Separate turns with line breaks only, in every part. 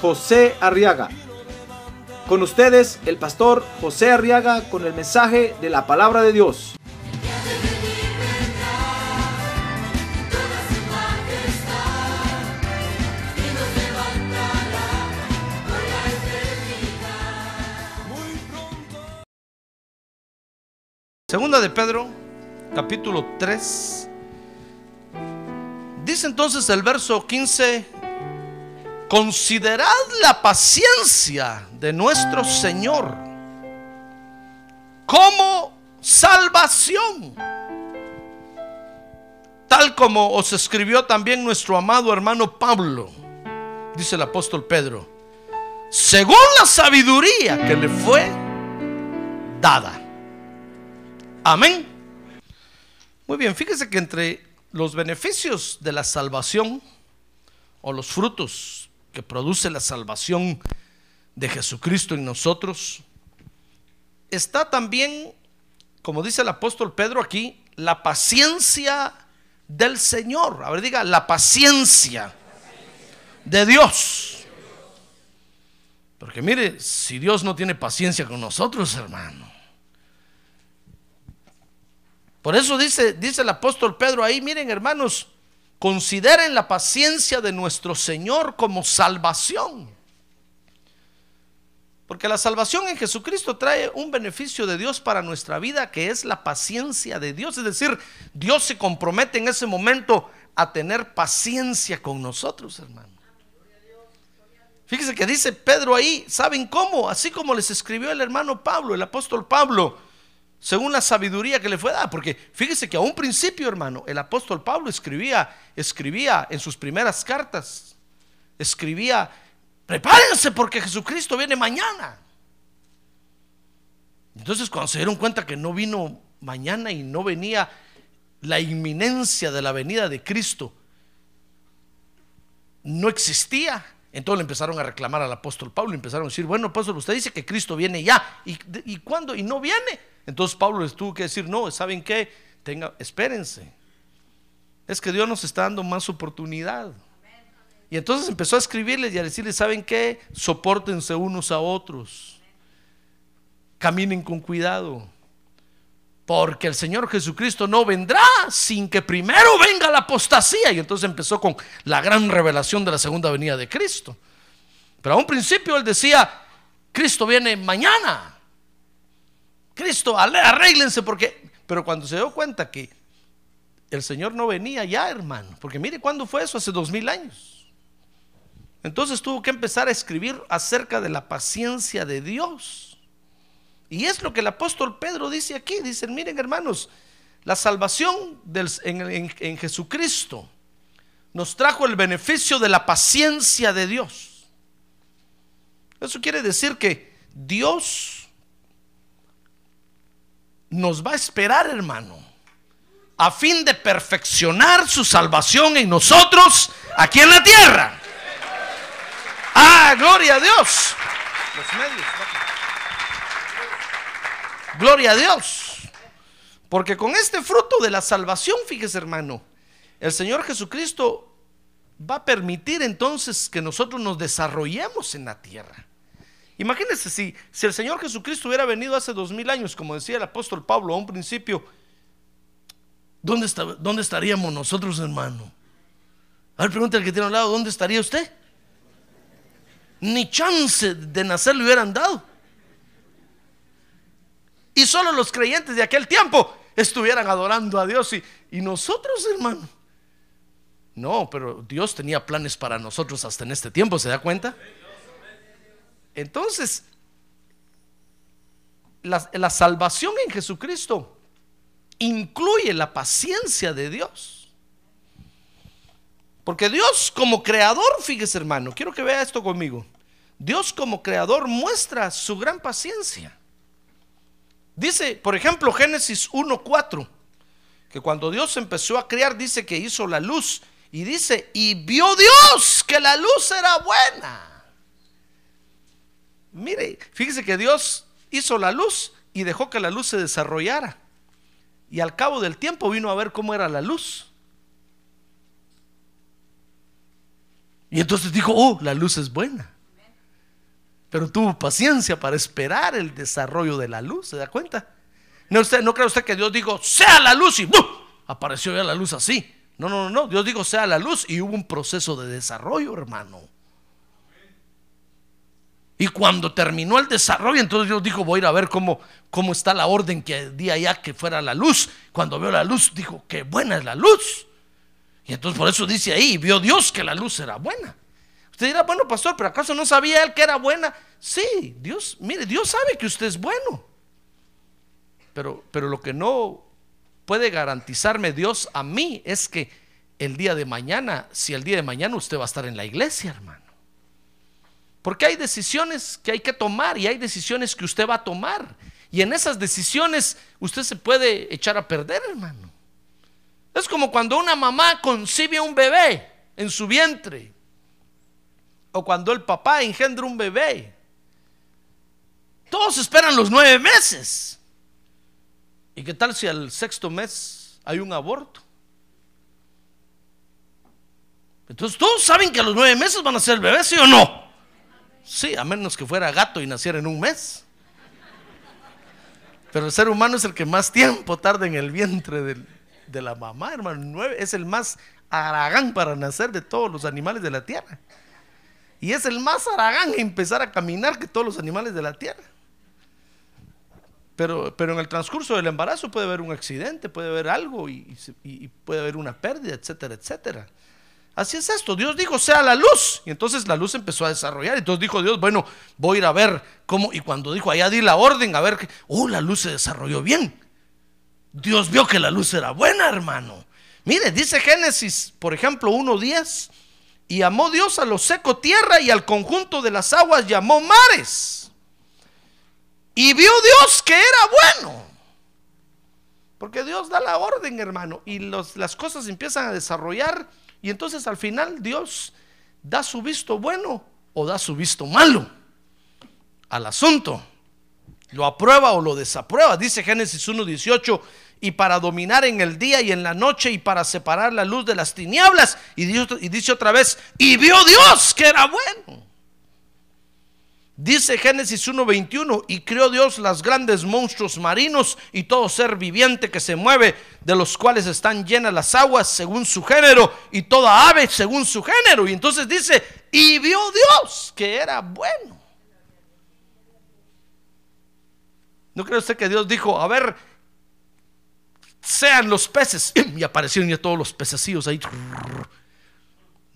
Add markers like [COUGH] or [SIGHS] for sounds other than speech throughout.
José Arriaga. Con ustedes, el pastor José Arriaga con el mensaje de la palabra de Dios.
Segunda de Pedro, capítulo 3. Dice entonces el verso 15, considerad la paciencia de nuestro Señor como salvación, tal como os escribió también nuestro amado hermano Pablo, dice el apóstol Pedro, según la sabiduría que le fue dada. Amén. Muy bien, fíjese que entre los beneficios de la salvación o los frutos que produce la salvación de Jesucristo en nosotros, está también, como dice el apóstol Pedro aquí, la paciencia del Señor. A ver, diga, la paciencia de Dios. Porque mire, si Dios no tiene paciencia con nosotros, hermano. Por eso dice, dice el apóstol Pedro ahí, miren hermanos, consideren la paciencia de nuestro Señor como salvación. Porque la salvación en Jesucristo trae un beneficio de Dios para nuestra vida que es la paciencia de Dios. Es decir, Dios se compromete en ese momento a tener paciencia con nosotros, hermano. Fíjese que dice Pedro ahí, ¿saben cómo? Así como les escribió el hermano Pablo, el apóstol Pablo según la sabiduría que le fue dada. Porque fíjese que a un principio, hermano, el apóstol Pablo escribía, escribía en sus primeras cartas, escribía, prepárense porque Jesucristo viene mañana. Entonces cuando se dieron cuenta que no vino mañana y no venía la inminencia de la venida de Cristo, no existía. Entonces le empezaron a reclamar al apóstol Pablo empezaron a decir, bueno, apóstol, usted dice que Cristo viene ya. ¿Y, y? ¿Y no viene? Entonces Pablo les tuvo que decir, no, ¿saben qué? Tenga, espérense. Es que Dios nos está dando más oportunidad. Y entonces empezó a escribirles y a decirles, ¿saben qué? Sopórtense unos a otros. Caminen con cuidado. Porque el Señor Jesucristo no vendrá sin que primero venga la apostasía. Y entonces empezó con la gran revelación de la segunda venida de Cristo. Pero a un principio él decía, Cristo viene mañana. Cristo, arréglense porque... Pero cuando se dio cuenta que el Señor no venía ya, hermano, porque mire cuándo fue eso, hace dos mil años. Entonces tuvo que empezar a escribir acerca de la paciencia de Dios. Y es lo que el apóstol Pedro dice aquí. Dicen, miren hermanos, la salvación en, en Jesucristo nos trajo el beneficio de la paciencia de Dios. Eso quiere decir que Dios nos va a esperar, hermano, a fin de perfeccionar su salvación en nosotros aquí en la tierra. Ah, gloria a Dios. Gloria a Dios. Porque con este fruto de la salvación, fíjese hermano, el Señor Jesucristo va a permitir entonces que nosotros nos desarrollemos en la tierra. Imagínense si, si el Señor Jesucristo hubiera venido hace dos mil años, como decía el apóstol Pablo a un principio, ¿dónde, ¿dónde estaríamos nosotros, hermano? A ver, pregunta al que tiene al lado, ¿dónde estaría usted? Ni chance de nacer le hubieran dado. Y solo los creyentes de aquel tiempo estuvieran adorando a Dios y, y nosotros, hermano. No, pero Dios tenía planes para nosotros hasta en este tiempo, ¿se da cuenta? Entonces, la, salvación en Jesucristo incluye la paciencia de Dios. Porque Dios como creador, fíjese hermano, quiero que vea esto conmigo. Dios como creador muestra su gran paciencia. Dice, por ejemplo, Génesis 1.4, que cuando Dios empezó a crear, dice que hizo la luz. Y dice, y vio Dios que la luz era buena. Mire, fíjese que Dios hizo la luz y dejó que la luz se desarrollara. Y al cabo del tiempo vino a ver cómo era la luz. Y entonces dijo, oh, la luz es buena. Pero tuvo paciencia para esperar el desarrollo de la luz, ¿se da cuenta? No, cree usted que Dios dijo, sea la luz y ¡bum! apareció ya la luz así. No, no, no, no. Dios dijo, sea la luz y hubo un proceso de desarrollo, hermano. Y cuando terminó el desarrollo, entonces Dios dijo, voy a ir a ver cómo, cómo está la orden que día ya que fuera la luz. Cuando vio la luz, dijo, qué buena es la luz. Y entonces por eso dice ahí, vio Dios que la luz era buena. Usted dirá, bueno, pastor, pero ¿acaso no sabía él que era buena? Sí, Dios, mire, Dios sabe que usted es bueno. Pero, pero lo que no puede garantizarme Dios a mí es que el día de mañana, si el día de mañana usted va a estar en la iglesia, hermano. Porque hay decisiones que hay que tomar y hay decisiones que usted va a tomar. Y en esas decisiones usted se puede echar a perder, hermano. Es como cuando una mamá concibe un bebé en su vientre. O cuando el papá engendra un bebé. Todos esperan los nueve meses. ¿Y qué tal si al sexto mes hay un aborto? Entonces todos saben que a los nueve meses van a ser el bebé, ¿sí o no? Sí, a menos que fuera gato y naciera en un mes. Pero el ser humano es el que más tiempo tarda en el vientre de la mamá, hermano. Nueve, es el más aragán para nacer de todos los animales de la tierra. Y es el más aragán en empezar a caminar que todos los animales de la tierra. Pero, pero en el transcurso del embarazo puede haber un accidente, puede haber algo y puede haber una pérdida, etcétera, etcétera. Así es esto. Dios dijo, sea la luz. Y entonces la luz empezó a desarrollar. Entonces dijo Dios, bueno, voy a ir a ver cómo. Y cuando dijo, allá di la orden, a ver que, oh, la luz se desarrolló bien. Dios vio que la luz era buena, hermano. Mire, dice Génesis, por ejemplo, 1.10, y amó Dios a lo seco tierra y al conjunto de las aguas llamó mares. Y vio Dios que era bueno. Porque Dios da la orden, hermano, y las cosas empiezan a desarrollar y entonces al final Dios da su visto bueno o da su visto malo al asunto. Lo aprueba o lo desaprueba. Dice Génesis 1.18 y para dominar en el día y en la noche y para separar la luz de las tinieblas. Y dice, otra vez, y vio Dios que era bueno. Dice Génesis 1:21, y creó Dios las grandes monstruos marinos y todo ser viviente que se mueve, de los cuales están llenas las aguas según su género, y toda ave según su género. Y entonces dice, y vio Dios que era bueno. ¿No cree usted que Dios dijo, a ver, sean los peces. [CLEARS THROAT] Y aparecieron ya todos los pececillos ahí.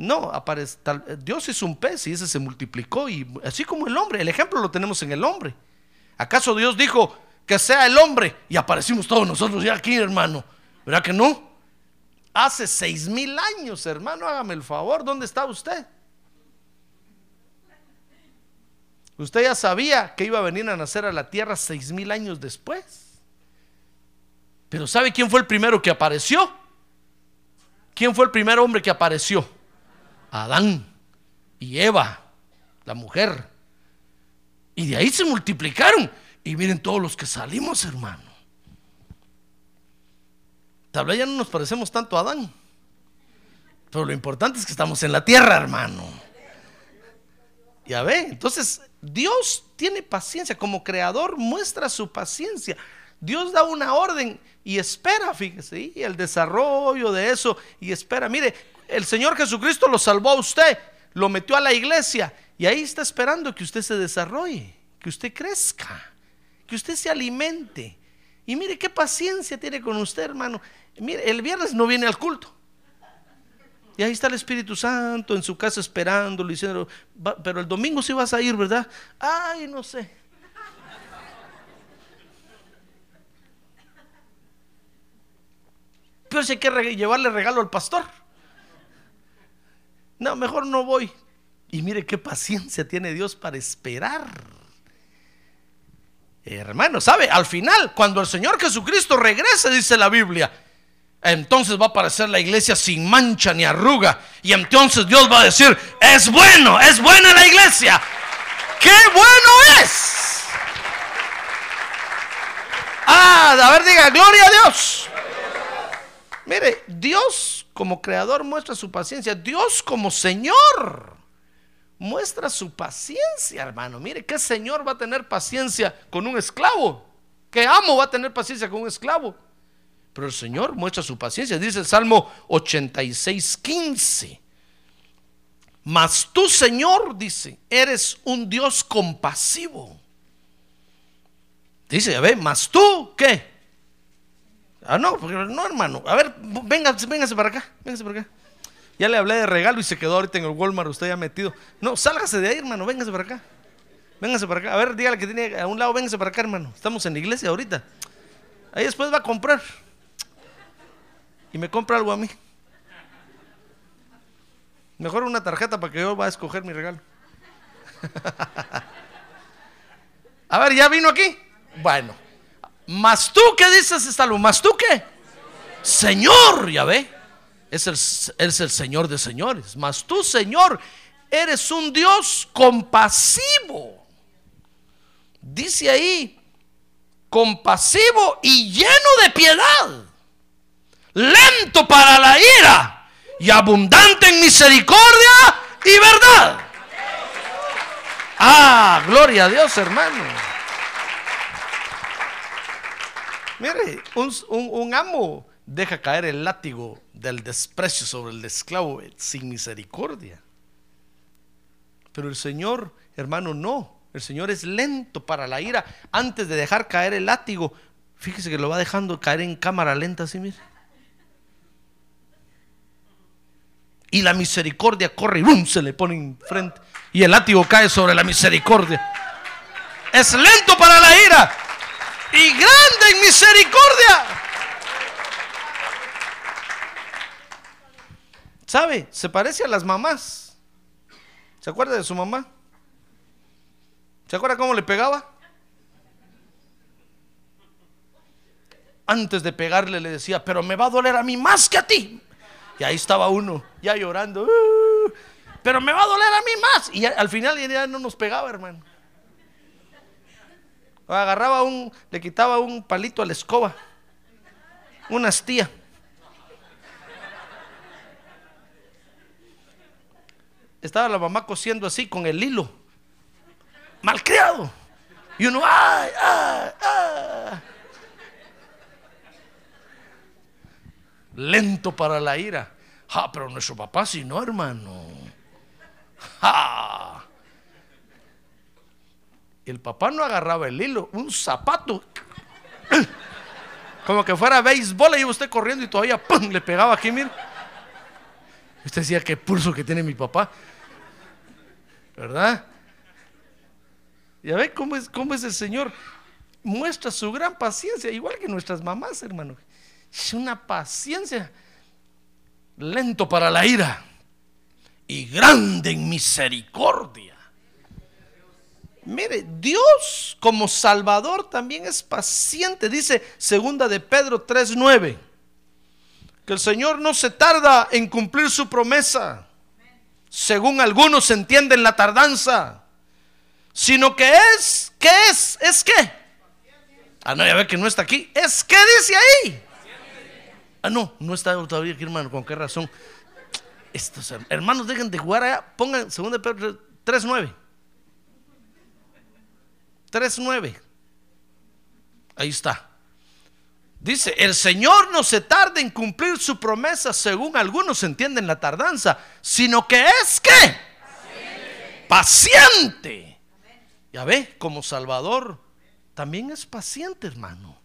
No, aparece, Dios es un pez y ese se multiplicó y así como el hombre, el ejemplo lo tenemos en el hombre. ¿Acaso Dios dijo que sea el hombre y aparecimos todos nosotros ya aquí, hermano? ¿Verdad que no? Hace seis mil años, hermano, hágame el favor, ¿dónde está usted? Usted ya sabía que iba a venir a nacer a la tierra seis mil años después. Pero ¿sabe quién fue el primero que apareció? ¿Quién fue el primer hombre que apareció? Adán y Eva, la mujer. Y de ahí se multiplicaron. Y miren todos los que salimos, hermano. Tal vez ya no nos parecemos tanto a Adán. Pero lo importante es que estamos en la tierra, hermano. Ya ve, entonces Dios tiene paciencia. Como creador muestra su paciencia. Dios da una orden y espera, fíjese, y el desarrollo de eso y espera. Mire, el Señor Jesucristo lo salvó a usted, lo metió a la iglesia y ahí está esperando que usted se desarrolle, que usted crezca, que usted se alimente. Y mire qué paciencia tiene con usted, hermano. Mire, el viernes no viene al culto. Y ahí está el Espíritu Santo en su casa esperándolo, diciendo, pero el domingo sí vas a ir, ¿verdad? Ay, no sé. Pero si hay que llevarle regalo al pastor. No, mejor no voy. Y mire qué paciencia tiene Dios para esperar. Hermano, ¿sabe? Al final, cuando el Señor Jesucristo regrese, dice la Biblia, entonces va a aparecer la iglesia sin mancha ni arruga. Y entonces Dios va a decir, es bueno, es buena la iglesia. ¡Qué bueno es! Ah, a ver, diga, gloria a Dios. Mire, Dios como creador muestra su paciencia. Dios como Señor muestra su paciencia, hermano. Mire, ¿qué Señor va a tener paciencia con un esclavo? ¿Qué amo va a tener paciencia con un esclavo? Pero el Señor muestra su paciencia. Dice el Salmo 86, 15. Mas tú, Señor, dice, eres un Dios compasivo. Dice, a ver, mas tú, ¿qué? Ah, no, no, hermano. A ver, véngase, véngase para acá, véngase para acá. Ya le hablé de regalo y se quedó ahorita en el Walmart, usted ya metido. No, sálgase de ahí, hermano, véngase para acá. Véngase para acá. A ver, dígale que tiene a un lado, véngase para acá, hermano. Estamos en la iglesia ahorita. Ahí después va a comprar. Y me compra algo a mí. Mejor una tarjeta para que yo vaya a escoger mi regalo. [LAUGHS] a ver, ¿ya vino aquí? Bueno. ¿Más tú qué dices, Estalo? ¿Más tú qué? Señor, ya ve. Es el, es el Señor de señores. Mas tú, Señor, eres un Dios compasivo. Dice ahí, compasivo y lleno de piedad. Lento para la ira y abundante en misericordia y verdad. Ah, gloria a Dios, hermano. Mire, un, amo deja caer el látigo del desprecio sobre el esclavo sin misericordia. Pero el Señor, hermano, no. El Señor es lento para la ira. Antes de dejar caer el látigo, fíjese que lo va dejando caer en cámara lenta, así, mire. y la misericordia corre y ¡bum! se le pone enfrente. Y el látigo cae sobre la misericordia. Es lento para la ira y grande en misericordia. ¿Sabe? Se parece a las mamás. ¿Se acuerda de su mamá? ¿Se acuerda cómo le pegaba? Antes de pegarle le decía, pero me va a doler a mí más que a ti. Y ahí estaba uno, ya llorando. Uh, pero me va a doler a mí más. Y al final ya no nos pegaba, hermano. Agarraba un, le quitaba un palito a la escoba. Una astilla. Estaba la mamá cosiendo así con el hilo. Malcriado. Y uno, ¡ay, ay, ay! lento para la ira. Ah, pero nuestro papá sí no, hermano. El papá no agarraba el hilo, un zapato. [CLEARS THROAT] Como que fuera béisbol, y usted corriendo y todavía le pegaba aquí, mire. Usted decía, qué pulso que tiene mi papá. ¿Verdad? Ya ve cómo es, cómo es el Señor. Muestra su gran paciencia, igual que nuestras mamás, hermano. Es una paciencia lento para la ira y grande en misericordia. Mire, Dios como Salvador también es paciente. Dice segunda de Pedro 3:9 que el Señor no se tarda en cumplir su promesa, según algunos entienden la tardanza, sino que es, ¿qué es? ¿Es qué? Ah, no, ya ve que no está aquí. Es que dice ahí Ah, no, no está todavía aquí, hermano. ¿Con qué razón? Estos hermanos dejen de jugar allá. Pongan 2 Pedro 3.9. 3.9. Ahí está. Dice, el Señor no se tarda en cumplir su promesa, según algunos entienden la tardanza, sino que es que paciente. paciente. Ya ve, como Salvador, también es paciente, hermano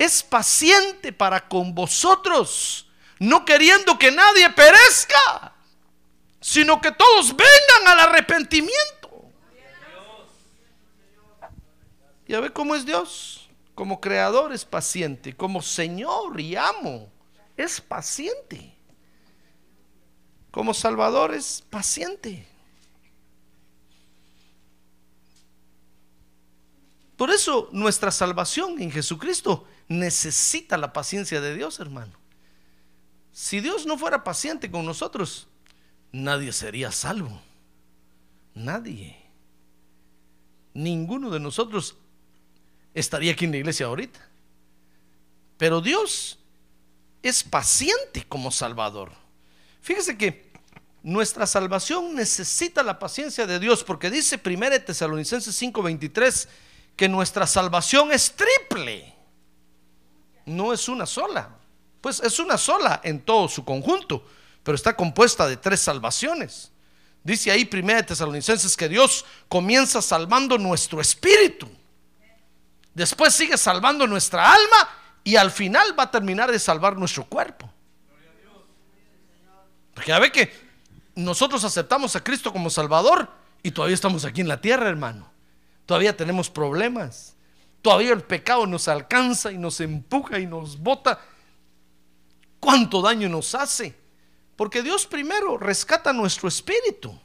es paciente para con vosotros, no queriendo que nadie perezca, sino que todos vengan al arrepentimiento. Y a ver cómo es Dios. Como creador es paciente, como Señor y amo es paciente. Como Salvador es paciente. Por eso nuestra salvación en Jesucristo necesita la paciencia de Dios, hermano. Si Dios no fuera paciente con nosotros, nadie sería salvo. Nadie. Ninguno de nosotros estaría aquí en la iglesia ahorita. Pero Dios es paciente como Salvador. Fíjese que nuestra salvación necesita la paciencia de Dios porque dice 1 Tesalonicenses 5:23 que nuestra salvación es triple. No es una sola. Pues es una sola en todo su conjunto, pero está compuesta de tres salvaciones. Dice ahí 1 Tesalonicenses que Dios comienza salvando nuestro espíritu. Después sigue salvando nuestra alma y al final va a terminar de salvar nuestro cuerpo. Porque ya ve que nosotros aceptamos a Cristo como Salvador y todavía estamos aquí en la tierra, hermano. Todavía tenemos problemas. Todavía el pecado nos alcanza y nos empuja y nos bota. ¿Cuánto daño nos hace? Porque Dios primero rescata nuestro espíritu.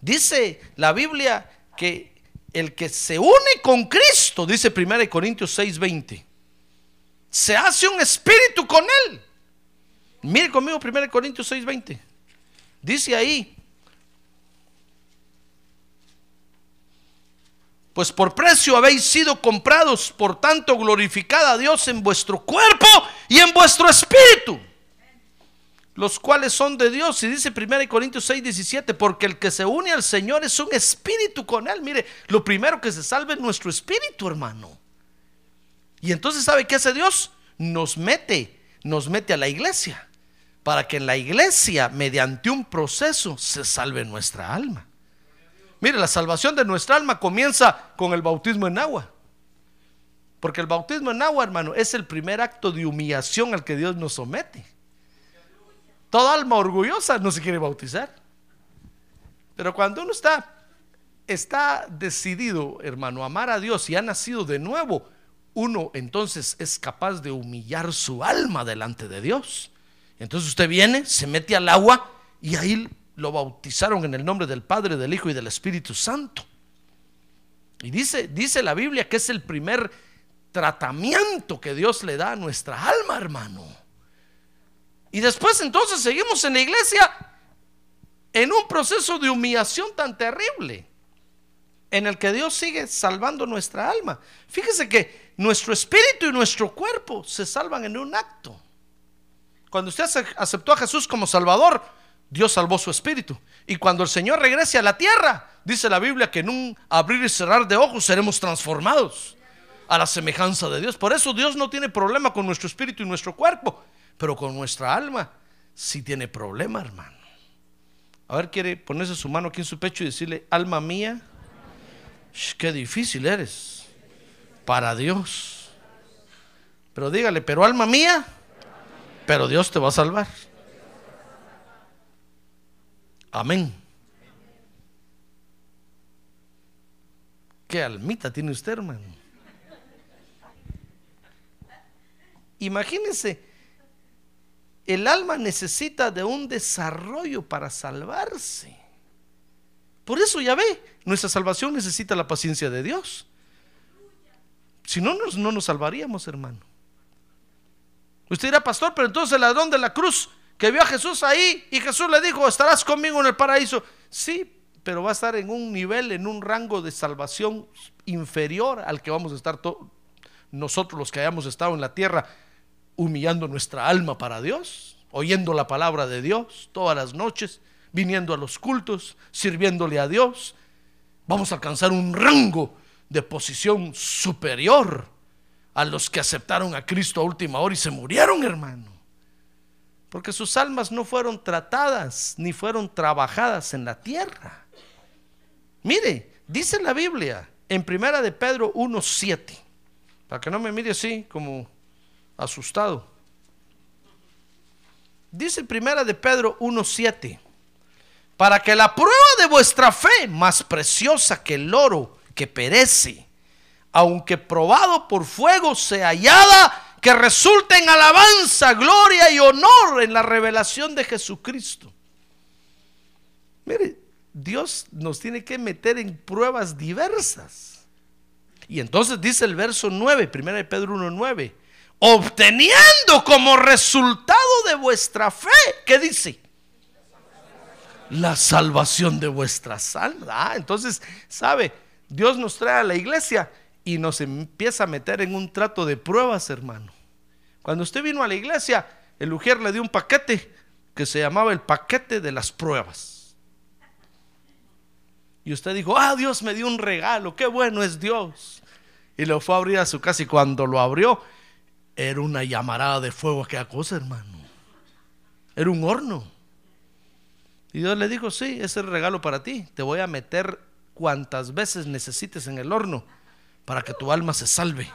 Dice la Biblia que el que se une con Cristo, dice 1 Corintios 6:20, se hace un espíritu con él. Mire conmigo 1 Corintios 6:20. Dice ahí, pues por precio habéis sido comprados, por tanto glorificad a Dios en vuestro cuerpo y en vuestro espíritu, los cuales son de Dios. Y dice 1 Corintios 6, 17, porque el que se une al Señor es un espíritu con Él. Mire, lo primero que se salve es nuestro espíritu, hermano. Y entonces, ¿sabe qué hace Dios? Nos mete, nos mete a la iglesia para que en la iglesia, mediante un proceso, se salve nuestra alma. Mire, la salvación de nuestra alma comienza con el bautismo en agua. Porque el bautismo en agua, hermano, es el primer acto de humillación al que Dios nos somete. Toda alma orgullosa no se quiere bautizar. Pero cuando uno está, está decidido, hermano, a amar a Dios y ha nacido de nuevo, uno entonces es capaz de humillar su alma delante de Dios. Entonces usted viene, se mete al agua y ahí lo bautizaron en el nombre del Padre, del Hijo y del Espíritu Santo. Y dice, dice la Biblia que es el primer tratamiento que Dios le da a nuestra alma, hermano. Y después entonces seguimos en la iglesia en un proceso de humillación tan terrible, en el que Dios sigue salvando nuestra alma. Fíjese que nuestro espíritu y nuestro cuerpo se salvan en un acto. Cuando usted aceptó a Jesús como Salvador, Dios salvó su espíritu. Y cuando el Señor regrese a la tierra, dice la Biblia que en un abrir y cerrar de ojos seremos transformados a la semejanza de Dios. Por eso Dios no tiene problema con nuestro espíritu y nuestro cuerpo, pero con nuestra alma sí tiene problema, hermano. A ver, quiere ponerse su mano aquí en su pecho y decirle, alma mía, qué difícil eres para Dios. Pero dígale, pero alma mía, pero Dios te va a salvar. Amén. ¿Qué almita tiene usted, hermano? Imagínense, el alma necesita de un desarrollo para salvarse. Por eso ya ve, nuestra salvación necesita la paciencia de Dios. Si no, no nos salvaríamos, hermano. Usted dirá, pastor, pero entonces el ladrón de la cruz que vio a Jesús ahí y Jesús le dijo, estarás conmigo en el paraíso. Sí, pero va a estar en un nivel, en un rango de salvación inferior al que vamos a estar nosotros los que hayamos estado en la tierra humillando nuestra alma para Dios, oyendo la palabra de Dios todas las noches, viniendo a los cultos, sirviéndole a Dios. Vamos a alcanzar un rango de posición superior a los que aceptaron a Cristo a última hora y se murieron, hermano. Porque sus almas no fueron tratadas ni fueron trabajadas en la tierra. Mire, dice la Biblia en Primera de Pedro 1:7, para que no me mire así como asustado. Dice Primera de Pedro 1:7, para que la prueba de vuestra fe, más preciosa que el oro que perece, aunque probado por fuego, sea hallada que resulte en alabanza, gloria y honor en la revelación de Jesucristo. Mire, Dios nos tiene que meter en pruebas diversas. Y entonces dice el verso 9, 1 de Pedro 1.9, obteniendo como resultado de vuestra fe, ¿qué dice? La salvación de vuestras almas. Ah, entonces, ¿sabe? Dios nos trae a la iglesia y nos empieza a meter en un trato de pruebas, hermano. Cuando usted vino a la iglesia, el Ujier le dio un paquete que se llamaba el paquete de las pruebas. Y usted dijo, ah, Dios me dio un regalo, qué bueno es Dios. Y lo fue a abrir a su casa y cuando lo abrió, era una llamarada de fuego aquella cosa, hermano. Era un horno. Y Dios le dijo, sí, ese es el regalo para ti. Te voy a meter cuantas veces necesites en el horno para que tu alma se salve.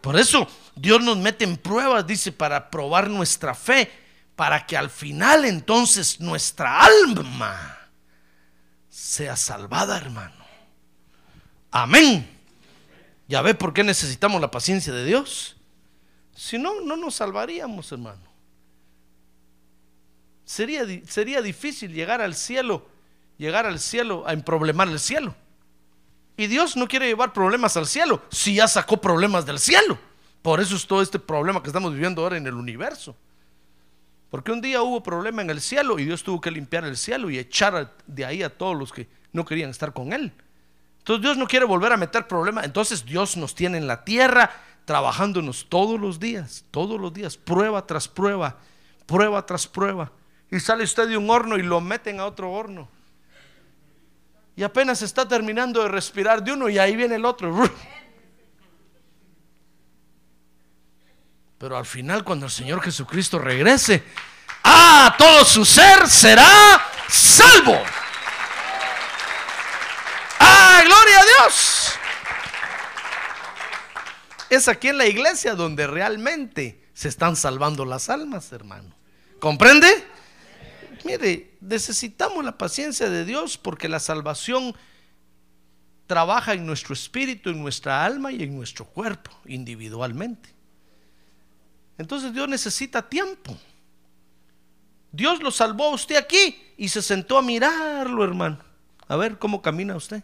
Por eso Dios nos mete en pruebas, dice, para probar nuestra fe, para que al final entonces nuestra alma sea salvada, hermano. Amén. Ya ve por qué necesitamos la paciencia de Dios. Si no, no nos salvaríamos, hermano. Sería, sería difícil llegar al cielo, llegar al cielo a emproblemar el cielo. Y Dios no quiere llevar problemas al cielo si ya sacó problemas del cielo. Por eso es todo este problema que estamos viviendo ahora en el universo. Porque un día hubo problema en el cielo y Dios tuvo que limpiar el cielo y echar de ahí a todos los que no querían estar con Él. Entonces Dios no quiere volver a meter problemas. Entonces Dios nos tiene en la tierra trabajándonos todos los días, todos los días, prueba tras prueba, prueba tras prueba. Y sale usted de un horno y lo meten a otro horno y apenas está terminando de respirar de uno y ahí viene el otro. Pero al final cuando el Señor Jesucristo regrese, ah, todo su ser será salvo. Ah, gloria a Dios. Es aquí en la iglesia donde realmente se están salvando las almas, hermano. ¿Comprende? Mire, necesitamos la paciencia de Dios porque la salvación trabaja en nuestro espíritu, en nuestra alma y en nuestro cuerpo individualmente. Entonces Dios necesita tiempo. Dios lo salvó a usted aquí y se sentó a mirarlo, hermano. A ver cómo camina usted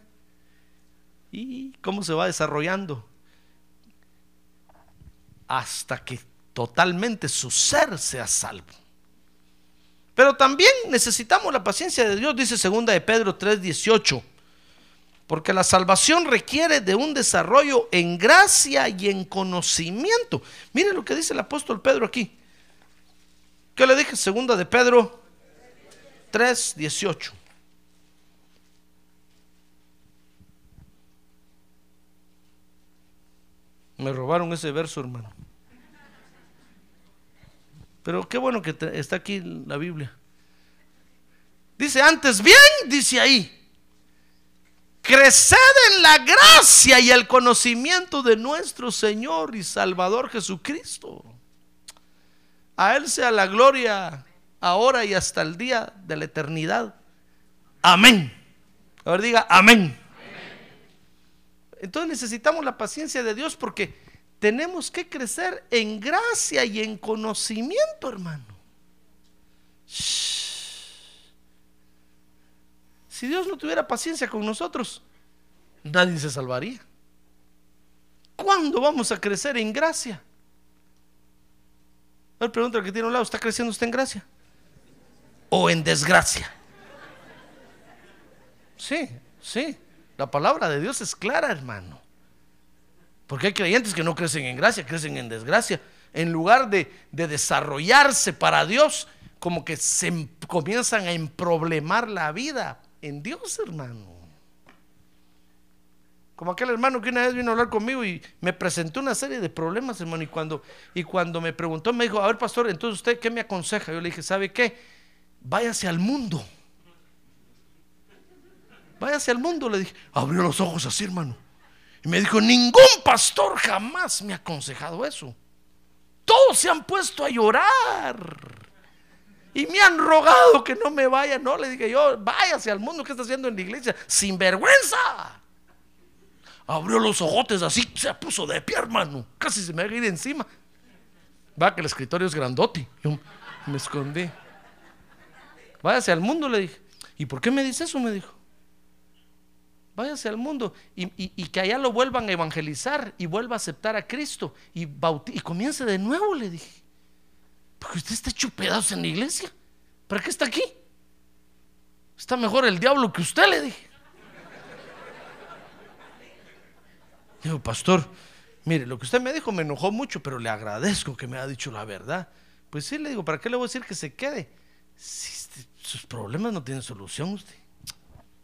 y cómo se va desarrollando hasta que totalmente su ser sea salvo. Pero también necesitamos la paciencia de Dios, dice segunda de Pedro 3:18. Porque la salvación requiere de un desarrollo en gracia y en conocimiento. Mire lo que dice el apóstol Pedro aquí. ¿Qué le dije? Segunda de Pedro 3:18. Me robaron ese verso, hermano. Pero qué bueno que está aquí la Biblia. Dice antes, bien, dice ahí. Creced en la gracia y el conocimiento de nuestro Señor y Salvador Jesucristo. A Él sea la gloria ahora y hasta el día de la eternidad. Amén. A ver, diga amén. Entonces necesitamos la paciencia de Dios porque tenemos que crecer en gracia y en conocimiento, hermano. Si Dios no tuviera paciencia con nosotros, nadie se salvaría. ¿Cuándo vamos a crecer en gracia? A ver, pregunta que tiene un lado, ¿está creciendo usted en gracia? ¿O en desgracia? Sí, sí. La palabra de Dios es clara, hermano. Porque hay creyentes que no crecen en gracia, crecen en desgracia. En lugar de, desarrollarse para Dios, como que se em, comienzan a emproblemar la vida en Dios, hermano. Como aquel hermano que una vez vino a hablar conmigo y me presentó una serie de problemas, hermano. Y cuando, y cuando me preguntó, me dijo, a ver, pastor, entonces usted, ¿qué me aconseja? Yo le dije, ¿sabe qué? Váyase al mundo. Váyase al mundo, le dije. Abrió los ojos así, hermano. Y me dijo, ningún pastor jamás me ha aconsejado eso. Todos se han puesto a llorar. Y me han rogado que no me vaya. No, le dije yo, váyase al mundo que está haciendo en la iglesia. Sin vergüenza. Abrió los ojotes así, se puso de pie, hermano. Casi se me va a ir encima. Va que el escritorio es grandote. Yo me escondí. Váyase al mundo, le dije. ¿Y por qué me dice eso? Me dijo. Váyase al mundo y, y- que allá lo vuelvan a evangelizar y vuelva a aceptar a Cristo y, y comience de nuevo, le dije. Porque usted está hecho pedazos en la iglesia. ¿Para qué está aquí? Está mejor el diablo que usted, le dije. Digo, pastor, mire, lo que usted me dijo me enojó mucho, pero le agradezco que me haya dicho la verdad. Pues sí, le digo, ¿para qué le voy a decir que se quede? Si este- sus problemas no tienen solución usted.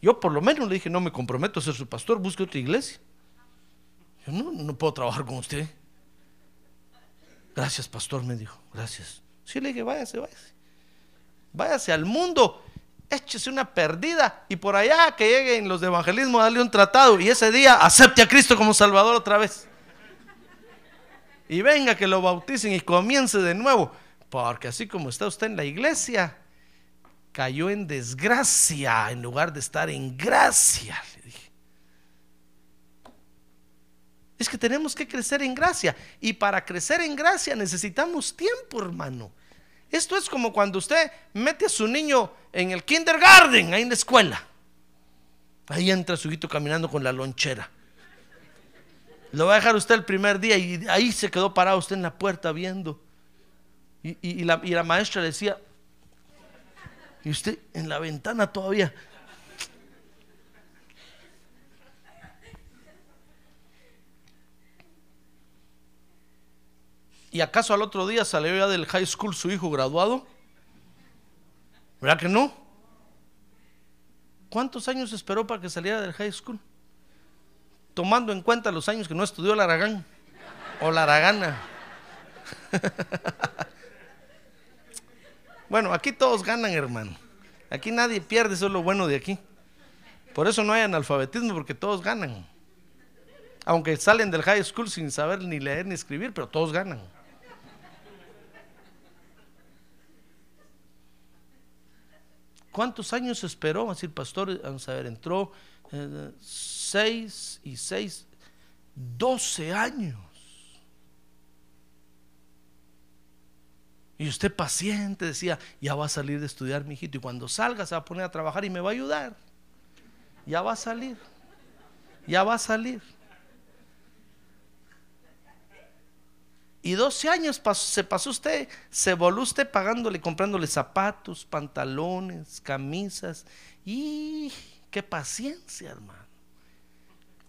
Yo por lo menos le dije, no me comprometo a ser su pastor, busque otra iglesia. Yo no, no puedo trabajar con usted. Gracias, pastor, me dijo, gracias. Sí, le dije, váyase, váyase. Váyase al mundo, échese una perdida y por allá que lleguen los de evangelismo a darle un tratado y ese día acepte a Cristo como Salvador otra vez. Y venga que lo bauticen y comience de nuevo. Porque así como está usted en la iglesia, cayó en desgracia en lugar de estar en gracia. Le dije. Es que tenemos que crecer en gracia. Y para crecer en gracia necesitamos tiempo, hermano. Esto es como cuando usted mete a su niño en el kindergarten, ahí en la escuela. Ahí entra su hijito caminando con la lonchera. Lo va a dejar usted el primer día y ahí se quedó parado usted en la puerta viendo. Y, y- la, y la maestra le decía, y usted en la ventana todavía. ¿Y acaso al otro día salió ya del high school su hijo graduado? ¿Verdad que no? ¿Cuántos años esperó para que saliera del high school? Tomando en cuenta los años que no estudió la Aragán o la Aragana. [LAUGHS] Bueno, aquí todos ganan, hermano. Aquí nadie pierde, eso es lo bueno de aquí. Por eso no hay analfabetismo, porque todos ganan. Aunque salen del high school sin saber ni leer ni escribir, pero todos ganan. ¿Cuántos años esperó? Así el pastor, vamos a ver, entró eh, seis y seis, doce años. Y usted paciente decía, ya va a salir de estudiar, mi hijito, y cuando salga se va a poner a trabajar y me va a ayudar. Ya va a salir. Ya va a salir. Y 12 años se pasó usted, se voló usted pagándole, comprándole zapatos, pantalones, camisas. Y qué paciencia, hermano.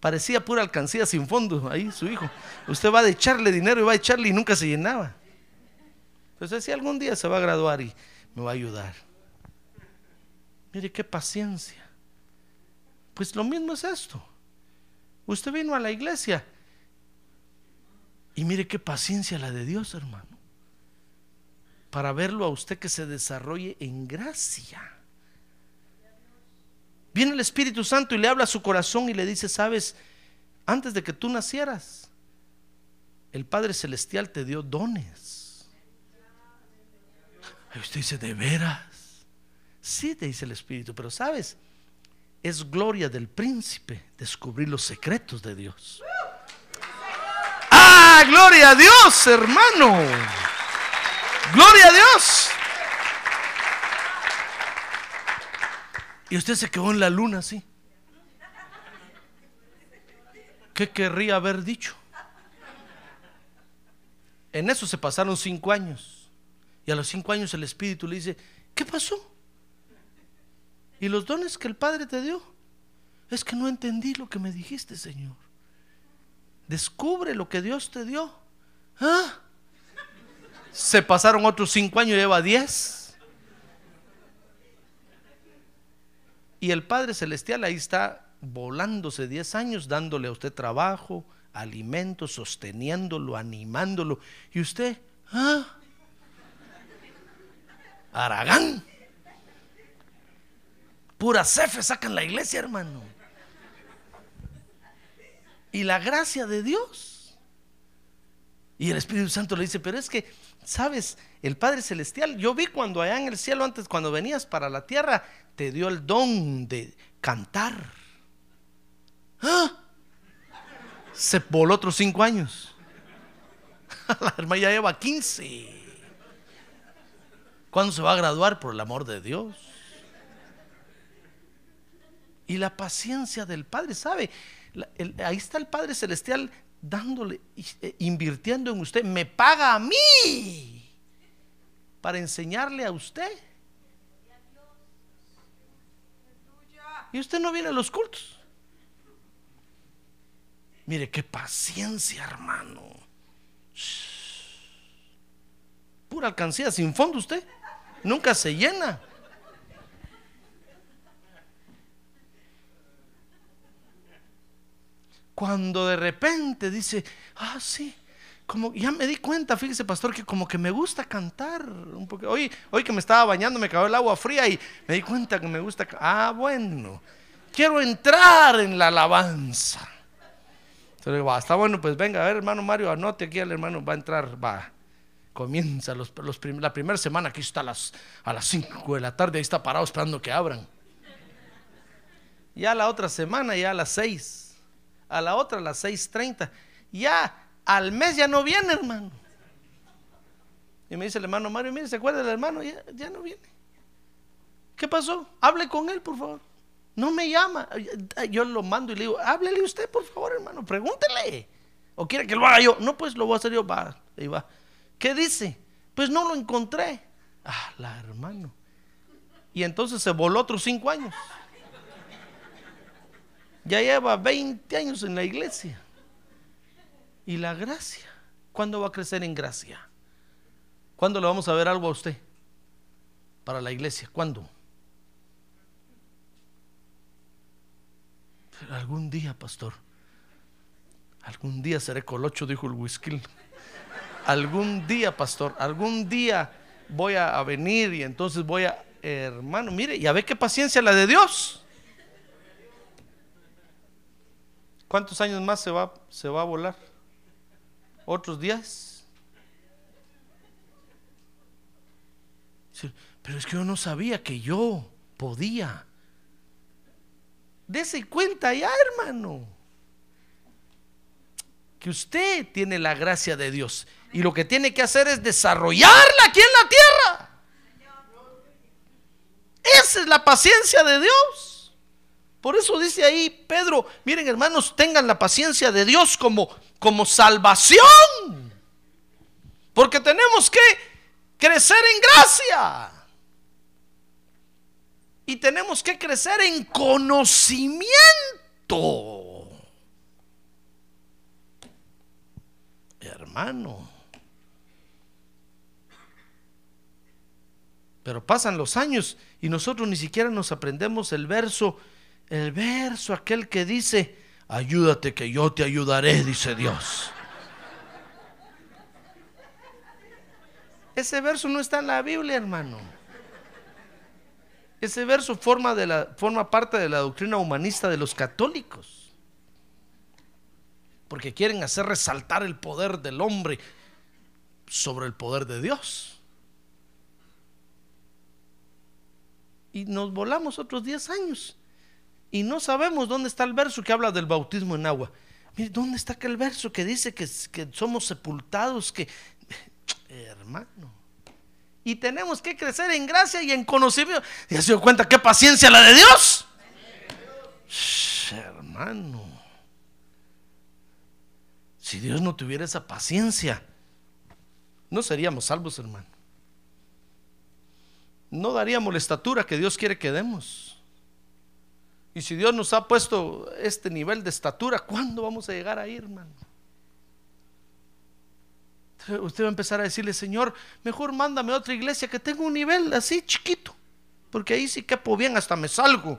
Parecía pura alcancía sin fondo ahí su hijo. Usted va a echarle dinero y va a echarle y nunca se llenaba. Entonces decía, algún día se va a graduar y me va a ayudar. Mire qué paciencia. Pues lo mismo es esto. Usted vino a la iglesia y mire qué paciencia la de Dios, hermano. Para verlo a usted que se desarrolle en gracia. Viene el Espíritu Santo y le habla a su corazón y le dice, sabes, antes de que tú nacieras, el Padre Celestial te dio dones. Usted dice, ¿de veras? Sí, te dice el Espíritu, pero sabes, es gloria del príncipe descubrir los secretos de Dios. ¡Ah, gloria a Dios, hermano! ¡Gloria a Dios! Y usted se quedó en la luna así. ¿Qué querría haber dicho? En eso se pasaron cinco años. Y a los cinco años el Espíritu le dice, ¿qué pasó? ¿Y los dones que el Padre te dio? Es que no entendí lo que me dijiste, Señor. Descubre lo que Dios te dio. ¿Ah? Se pasaron otros cinco años, lleva diez. Y el Padre Celestial ahí está volándose diez años, dándole a usted trabajo, alimento, sosteniéndolo, animándolo. Y usted, ¿ah? Aragán. Pura cefe sacan la iglesia, hermano. Y la gracia de Dios. Y el Espíritu Santo le dice, pero es que, ¿sabes? El Padre Celestial, yo vi cuando allá en el cielo, antes cuando venías para la tierra, te dio el don de cantar. ¿Ah? Se voló otros cinco años. [LAUGHS] La hermana ya lleva 15. ¿Cuándo se va a graduar? Por el amor de Dios. Y la paciencia del Padre, ¿sabe? Ahí está el Padre Celestial dándole, eh, invirtiendo en usted. Me paga a mí para enseñarle a usted. Y usted no viene a los cultos. Mire qué paciencia, hermano. Pura alcancía sin fondo usted. Nunca se llena. Cuando de repente dice, ah, sí, como ya me di cuenta, fíjese, pastor, que como que me gusta cantar un poco. Hoy, hoy que me estaba bañando, me cayó el agua fría y me di cuenta que me gusta. Ah, bueno, quiero entrar en la alabanza. Entonces, va, está bueno, pues venga, a ver, hermano Mario, anote aquí, el hermano va a entrar, va. Comienza los, los la primera semana, aquí está a las, a las 5 de la tarde, ahí está parado esperando que abran. Ya la otra semana, ya a las 6. A la otra a las 6.30. Ya al mes ya no viene, hermano. Y me dice el hermano Mario, mire, ¿se acuerda del hermano? Ya, ya no viene. ¿Qué pasó? Hable con él, por favor. No me llama. Yo lo mando y le digo, háblele usted, por favor, hermano, pregúntele. ¿O quiere que lo haga yo? No, pues lo voy a hacer yo. Va, ahí va. ¿Qué dice? Pues no lo encontré. Ah, la hermano. Y entonces se voló otros cinco años. Ya lleva 20 años en la iglesia. ¿Y la gracia? ¿Cuándo va a crecer en gracia? ¿Cuándo le vamos a ver algo a usted? Para la iglesia. ¿Cuándo? Algún día, pastor. Algún día seré colocho, dijo el whisky. Algún día, pastor. Algún día voy a, venir y entonces voy a... Hermano, mire, ya ve qué paciencia la de Dios. ¿Cuántos años más se va, se va a volar? ¿Otros días? Pero es que yo no sabía que yo podía. Dese cuenta ya, hermano. Que usted tiene la gracia de Dios. Y lo que tiene que hacer es desarrollarla aquí en la tierra. Esa es la paciencia de Dios. Por eso dice ahí Pedro, miren hermanos, tengan la paciencia de Dios como, como salvación. Porque tenemos que crecer en gracia. Y tenemos que crecer en conocimiento. Hermano. Pero pasan los años y nosotros ni siquiera nos aprendemos el verso, el verso aquel que dice, ayúdate que yo te ayudaré, dice Dios. Ese verso no está en la Biblia, hermano. Ese verso forma, de la, forma parte de la doctrina humanista de los católicos. Porque quieren hacer resaltar el poder del hombre sobre el poder de Dios. Y nos volamos otros 10 años y no sabemos dónde está el verso que habla del bautismo en agua. Mire, ¿dónde está aquel verso que dice que, que somos sepultados? Que, [SNIFFS] hermano, y tenemos que crecer en gracia y en conocimiento. ¿Ya se dio cuenta qué paciencia la de Dios? Hermano, si Dios no tuviera esa paciencia, no seríamos salvos, hermano no daríamos la estatura que Dios quiere que demos. Y si Dios nos ha puesto este nivel de estatura, ¿cuándo vamos a llegar ahí, hermano? Usted va a empezar a decirle, Señor, mejor mándame a otra iglesia que tenga un nivel así chiquito, porque ahí sí quepo bien, hasta me salgo.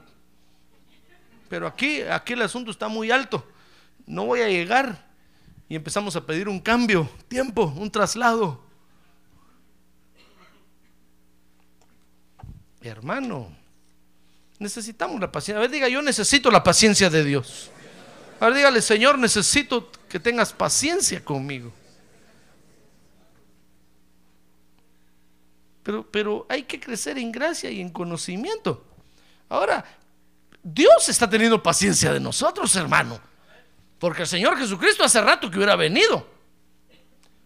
Pero aquí, aquí el asunto está muy alto, no voy a llegar. Y empezamos a pedir un cambio, tiempo, un traslado. Hermano, necesitamos la paciencia. A ver, diga, yo necesito la paciencia de Dios. A ver, dígale, Señor, necesito que tengas paciencia conmigo. Pero, pero hay que crecer en gracia y en conocimiento. Ahora, Dios está teniendo paciencia de nosotros, hermano. Porque el Señor Jesucristo hace rato que hubiera venido.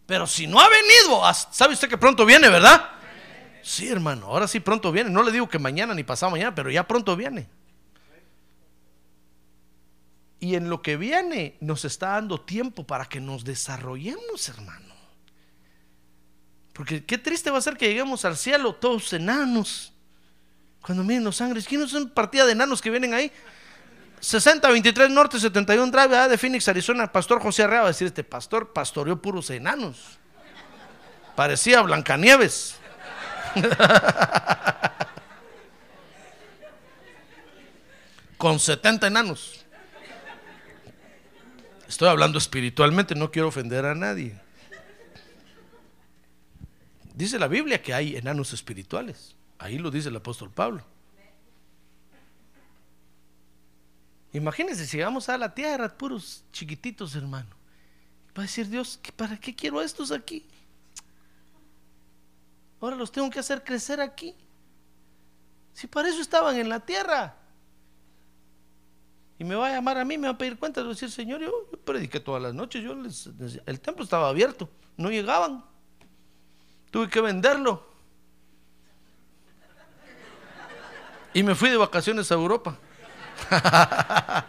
Pero si no ha venido, ¿sabe usted que pronto viene, verdad? Sí, hermano, ahora sí pronto viene. No le digo que mañana ni pasado mañana, pero ya pronto viene. Y en lo que viene nos está dando tiempo para que nos desarrollemos, hermano. Porque qué triste va a ser que lleguemos al cielo todos enanos. Cuando miren los sangres, ¿quiénes son partida de enanos que vienen ahí? 6023 Norte 71 Drive de Phoenix, Arizona. Pastor José Arrea va a decir: Este pastor pastoreó puros enanos. Parecía Blancanieves. [LAUGHS] Con 70 enanos. Estoy hablando espiritualmente, no quiero ofender a nadie. Dice la Biblia que hay enanos espirituales. Ahí lo dice el apóstol Pablo. Imagínense si llegamos a la tierra, puros chiquititos, hermano. Va a decir Dios, ¿para qué quiero a estos aquí? Ahora los tengo que hacer crecer aquí. Si para eso estaban en la tierra. Y me va a llamar a mí, me va a pedir cuentas, va a decir, Señor, yo, prediqué todas las noches, yo les, el templo estaba abierto, no llegaban. Tuve que venderlo. Y me fui de vacaciones a Europa. [LAUGHS]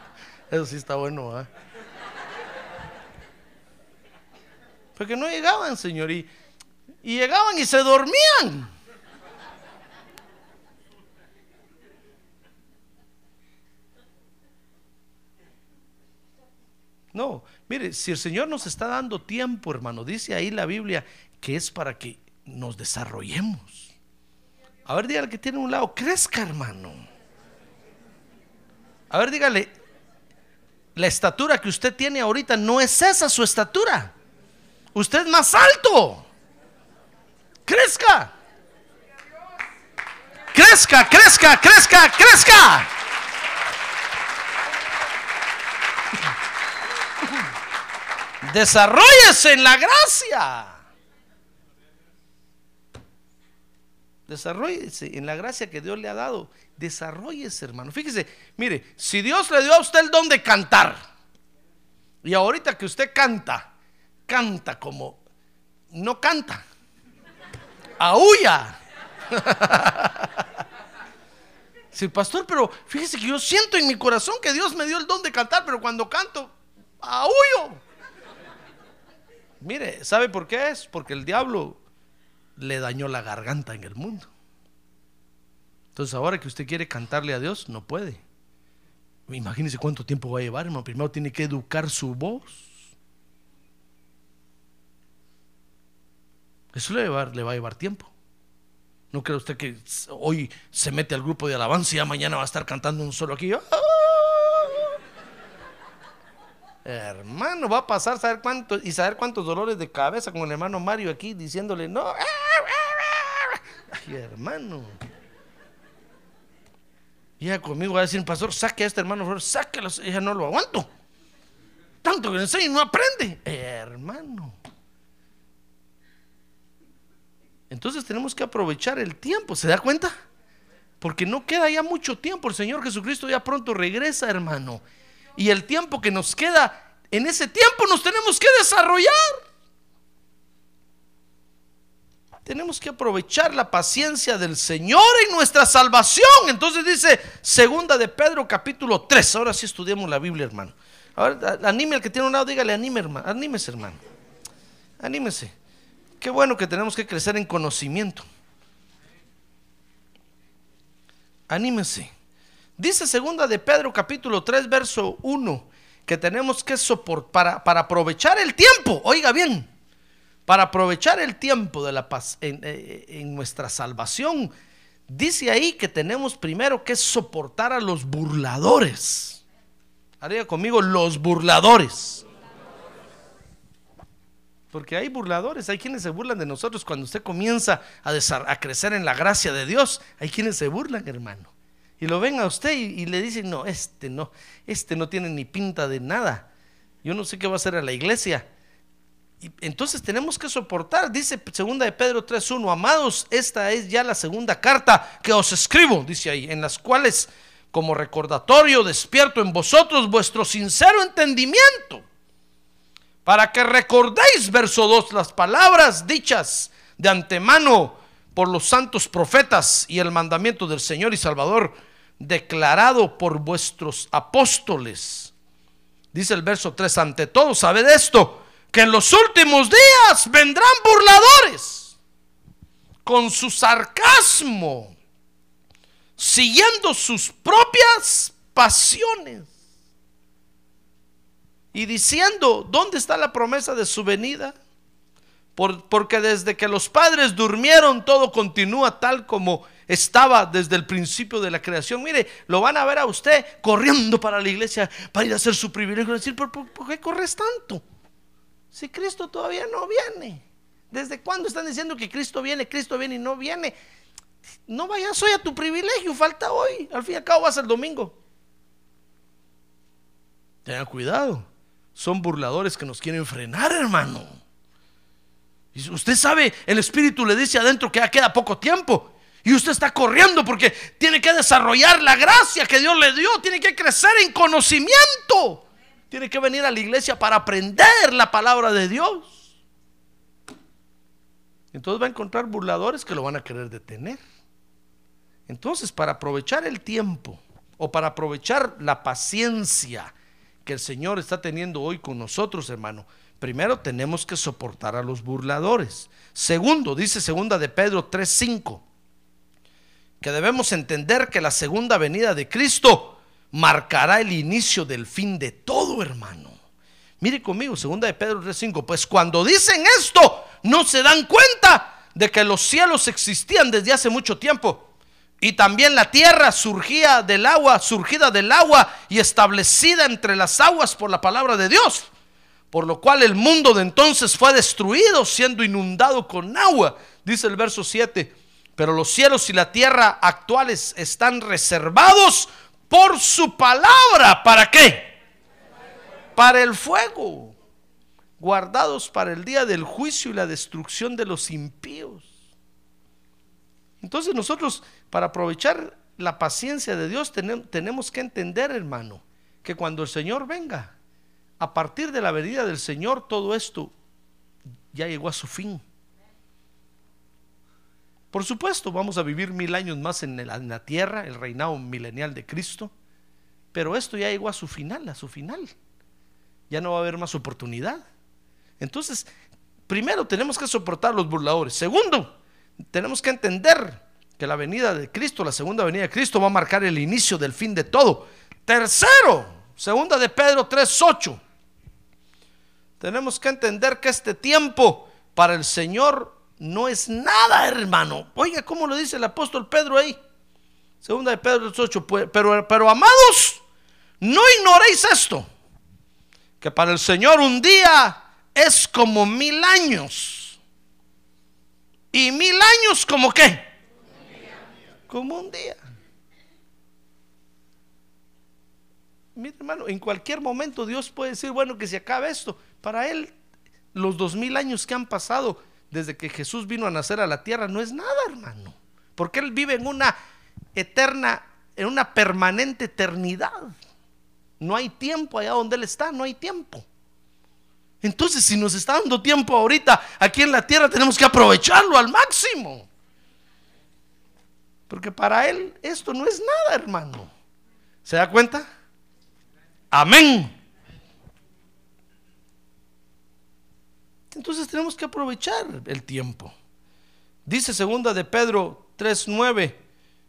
Eso sí está bueno, ¿eh? Porque no llegaban, Señor, y, y llegaban y se dormían. No, mire, si el Señor nos está dando tiempo, hermano, dice ahí la Biblia que es para que nos desarrollemos. A ver, dígale que tiene un lado, crezca, hermano. A ver, dígale, la estatura que usted tiene ahorita no es esa su estatura. Usted es más alto. Crezca. Crezca, crezca, crezca, crezca. Desarrollese en la gracia. Desarrollese en la gracia que Dios le ha dado. Desarrollese, hermano. Fíjese, mire, si Dios le dio a usted el don de cantar, y ahorita que usted canta, canta como no canta, aúlla. Sí, pastor, pero fíjese que yo siento en mi corazón que Dios me dio el don de cantar, pero cuando canto, aúllo. Mire, ¿sabe por qué es? Porque el diablo le dañó la garganta en el mundo. Entonces ahora que usted quiere cantarle a Dios, no puede. Imagínese cuánto tiempo va a llevar, hermano. Primero tiene que educar su voz. Eso le va, a llevar, le va a llevar tiempo. ¿No cree usted que hoy se mete al grupo de alabanza y ya mañana va a estar cantando un solo aquí? ¡Ah! Hermano, va a pasar saber cuánto y saber cuántos dolores de cabeza con el hermano Mario aquí diciéndole no. Ay, hermano. Y ella conmigo va a decir, pastor, saque a este hermano Flores, sáquelo. Ella no lo aguanto. Tanto que enseño y no aprende. hermano. Entonces tenemos que aprovechar el tiempo, ¿se da cuenta? Porque no queda ya mucho tiempo. El Señor Jesucristo ya pronto regresa, hermano. Y el tiempo que nos queda, en ese tiempo nos tenemos que desarrollar. Tenemos que aprovechar la paciencia del Señor en nuestra salvación. Entonces dice segunda de Pedro capítulo 3. Ahora sí estudiamos la Biblia, hermano. Ahora anime al que tiene un lado, dígale, anime, hermano. Anímese, hermano. Anímese. Qué bueno que tenemos que crecer en conocimiento. Anímese. Dice segunda de Pedro capítulo 3 verso 1 que tenemos que soportar para, para aprovechar el tiempo. Oiga bien, para aprovechar el tiempo de la paz en, eh, en, nuestra salvación, dice ahí que tenemos primero que soportar a los burladores. Haría conmigo los burladores. Porque hay burladores, hay quienes se burlan de nosotros cuando usted comienza a, crecer en la gracia de Dios. Hay quienes se burlan, hermano. Y lo ven a usted y, y le dicen, no, este no, este no tiene ni pinta de nada. Yo no sé qué va a hacer a la iglesia entonces tenemos que soportar, dice segunda de Pedro 3.1, amados, esta es ya la segunda carta que os escribo, dice ahí, en las cuales como recordatorio despierto en vosotros vuestro sincero entendimiento, para que recordéis, verso 2, las palabras dichas de antemano por los santos profetas y el mandamiento del Señor y Salvador declarado por vuestros apóstoles. Dice el verso 3, ante todo, sabed esto, que en los últimos días vendrán burladores con su sarcasmo, siguiendo sus propias pasiones y diciendo, ¿dónde está la promesa de su venida? porque desde que los padres durmieron, todo continúa tal como estaba desde el principio de la creación. Mire, lo van a ver a usted corriendo para la iglesia para ir a hacer su privilegio. Decir, ¿por, por qué corres tanto? Si Cristo todavía no viene. ¿Desde cuándo están diciendo que Cristo viene, Cristo viene y no viene? No vayas hoy a tu privilegio, falta hoy. Al fin y al cabo vas el domingo. Tengan cuidado. Son burladores que nos quieren frenar, hermano. Y usted sabe, el Espíritu le dice adentro que ya queda poco tiempo. Y usted está corriendo porque tiene que desarrollar la gracia que Dios le dio. Tiene que crecer en conocimiento. Tiene que venir a la iglesia para aprender la palabra de Dios. Entonces va a encontrar burladores que lo van a querer detener. Entonces, para aprovechar el tiempo o para aprovechar la paciencia que el Señor está teniendo hoy con nosotros, hermano, Primero tenemos que soportar a los burladores. Segundo, dice segunda de Pedro 3:5, que debemos entender que la segunda venida de Cristo marcará el inicio del fin de todo, hermano. Mire conmigo, segunda de Pedro 3:5, pues cuando dicen esto, no se dan cuenta de que los cielos existían desde hace mucho tiempo. Y también la tierra surgía del agua, surgida del agua y establecida entre las aguas por la palabra de Dios por lo cual el mundo de entonces fue destruido, siendo inundado con agua, dice el verso 7. Pero los cielos y la tierra actuales están reservados por su palabra. ¿Para qué? Para el fuego. Guardados para el día del juicio y la destrucción de los impíos. Entonces nosotros, para aprovechar la paciencia de Dios, tenemos que entender, hermano, que cuando el Señor venga, a partir de la venida del Señor, todo esto ya llegó a su fin. Por supuesto, vamos a vivir mil años más en la, tierra, el reinado milenial de Cristo, pero esto ya llegó a su final, a su final. Ya no va a haber más oportunidad. Entonces, primero tenemos que soportar los burladores. Segundo, tenemos que entender que la venida de Cristo, la segunda venida de Cristo, va a marcar el inicio del fin de todo. Tercero, segunda de Pedro 3:8 tenemos que entender que este tiempo para el Señor no es nada, hermano. Oiga, ¿cómo lo dice el apóstol Pedro ahí? Segunda de Pedro 8. Pues, pero, pero amados, no ignoréis esto, que para el Señor un día es como mil años. ¿Y mil años como qué? Como un día. Mira, hermano, en cualquier momento Dios puede decir, bueno, que se acabe esto. Para él, los dos mil años que han pasado desde que Jesús vino a nacer a la tierra no es nada, hermano. Porque él vive en una eterna, en una permanente eternidad. No hay tiempo allá donde él está, no hay tiempo. Entonces, si nos está dando tiempo ahorita aquí en la tierra, tenemos que aprovecharlo al máximo. Porque para él esto no es nada, hermano. ¿Se da cuenta? Amén. Entonces tenemos que aprovechar el tiempo. Dice segunda de Pedro 3:9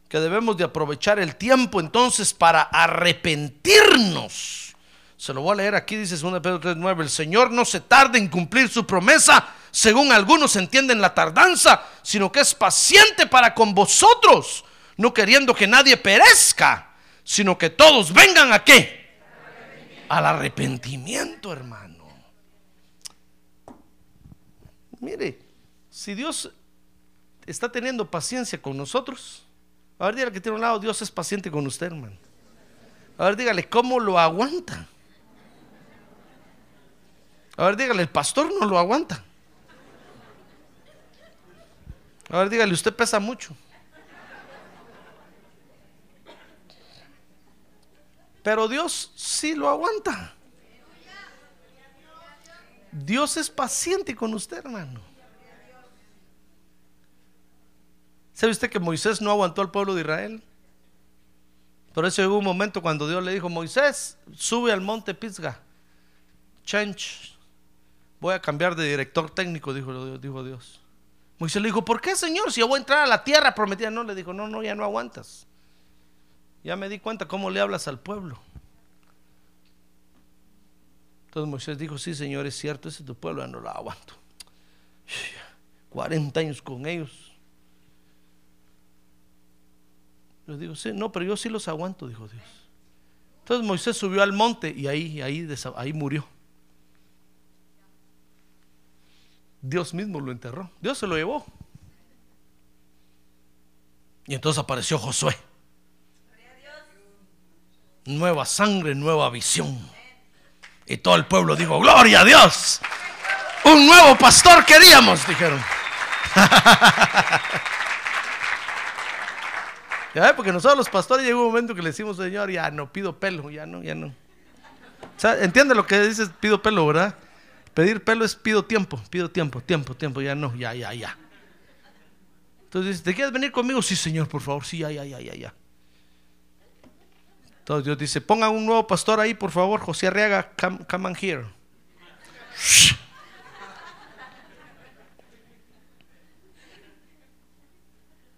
que debemos de aprovechar el tiempo entonces para arrepentirnos. Se lo voy a leer aquí, dice segunda de Pedro 3:9, el Señor no se tarda en cumplir su promesa, según algunos entienden la tardanza, sino que es paciente para con vosotros, no queriendo que nadie perezca, sino que todos vengan a qué? Al arrepentimiento, hermano. Mire, si Dios está teniendo paciencia con nosotros, a ver, dígale que tiene un lado, Dios es paciente con usted, hermano. A ver, dígale, ¿cómo lo aguanta? A ver, dígale, el pastor no lo aguanta. A ver, dígale, usted pesa mucho. Pero Dios sí lo aguanta. Dios es paciente con usted, hermano. ¿Sabe usted que Moisés no aguantó al pueblo de Israel? Por eso hubo un momento cuando Dios le dijo, Moisés, sube al monte Pisga change. Voy a cambiar de director técnico, dijo, Dios. Moisés le dijo, ¿por qué, Señor? Si yo voy a entrar a la tierra prometida. No, le dijo, no, no, ya no aguantas. Ya me di cuenta cómo le hablas al pueblo. Entonces Moisés dijo, sí, Señor, es cierto, ese es tu pueblo, ya no lo aguanto. [SIGHS] 40 años con ellos. Yo digo, sí, no, pero yo sí los aguanto, dijo Dios. Entonces Moisés subió al monte y ahí, ahí, ahí murió. Dios mismo lo enterró. Dios se lo llevó. Y entonces apareció Josué. Nueva sangre, nueva visión. Y todo el pueblo dijo, gloria a Dios. Un nuevo pastor queríamos, dijeron. [LAUGHS] Ya, porque nosotros los pastores llegó un momento que le decimos, Señor, ya no pido pelo, ya no, ya no. O sea, entiende lo que dices, pido pelo, ¿verdad? Pedir pelo es pido tiempo, pido tiempo, tiempo, tiempo, ya no, ya, ya, ya. Entonces ¿te quieres venir conmigo? Sí, Señor, por favor, sí, ya, ya, ya, ya, ya. Entonces Dios dice, ponga un nuevo pastor ahí, por favor, José Arriaga, come, come on here.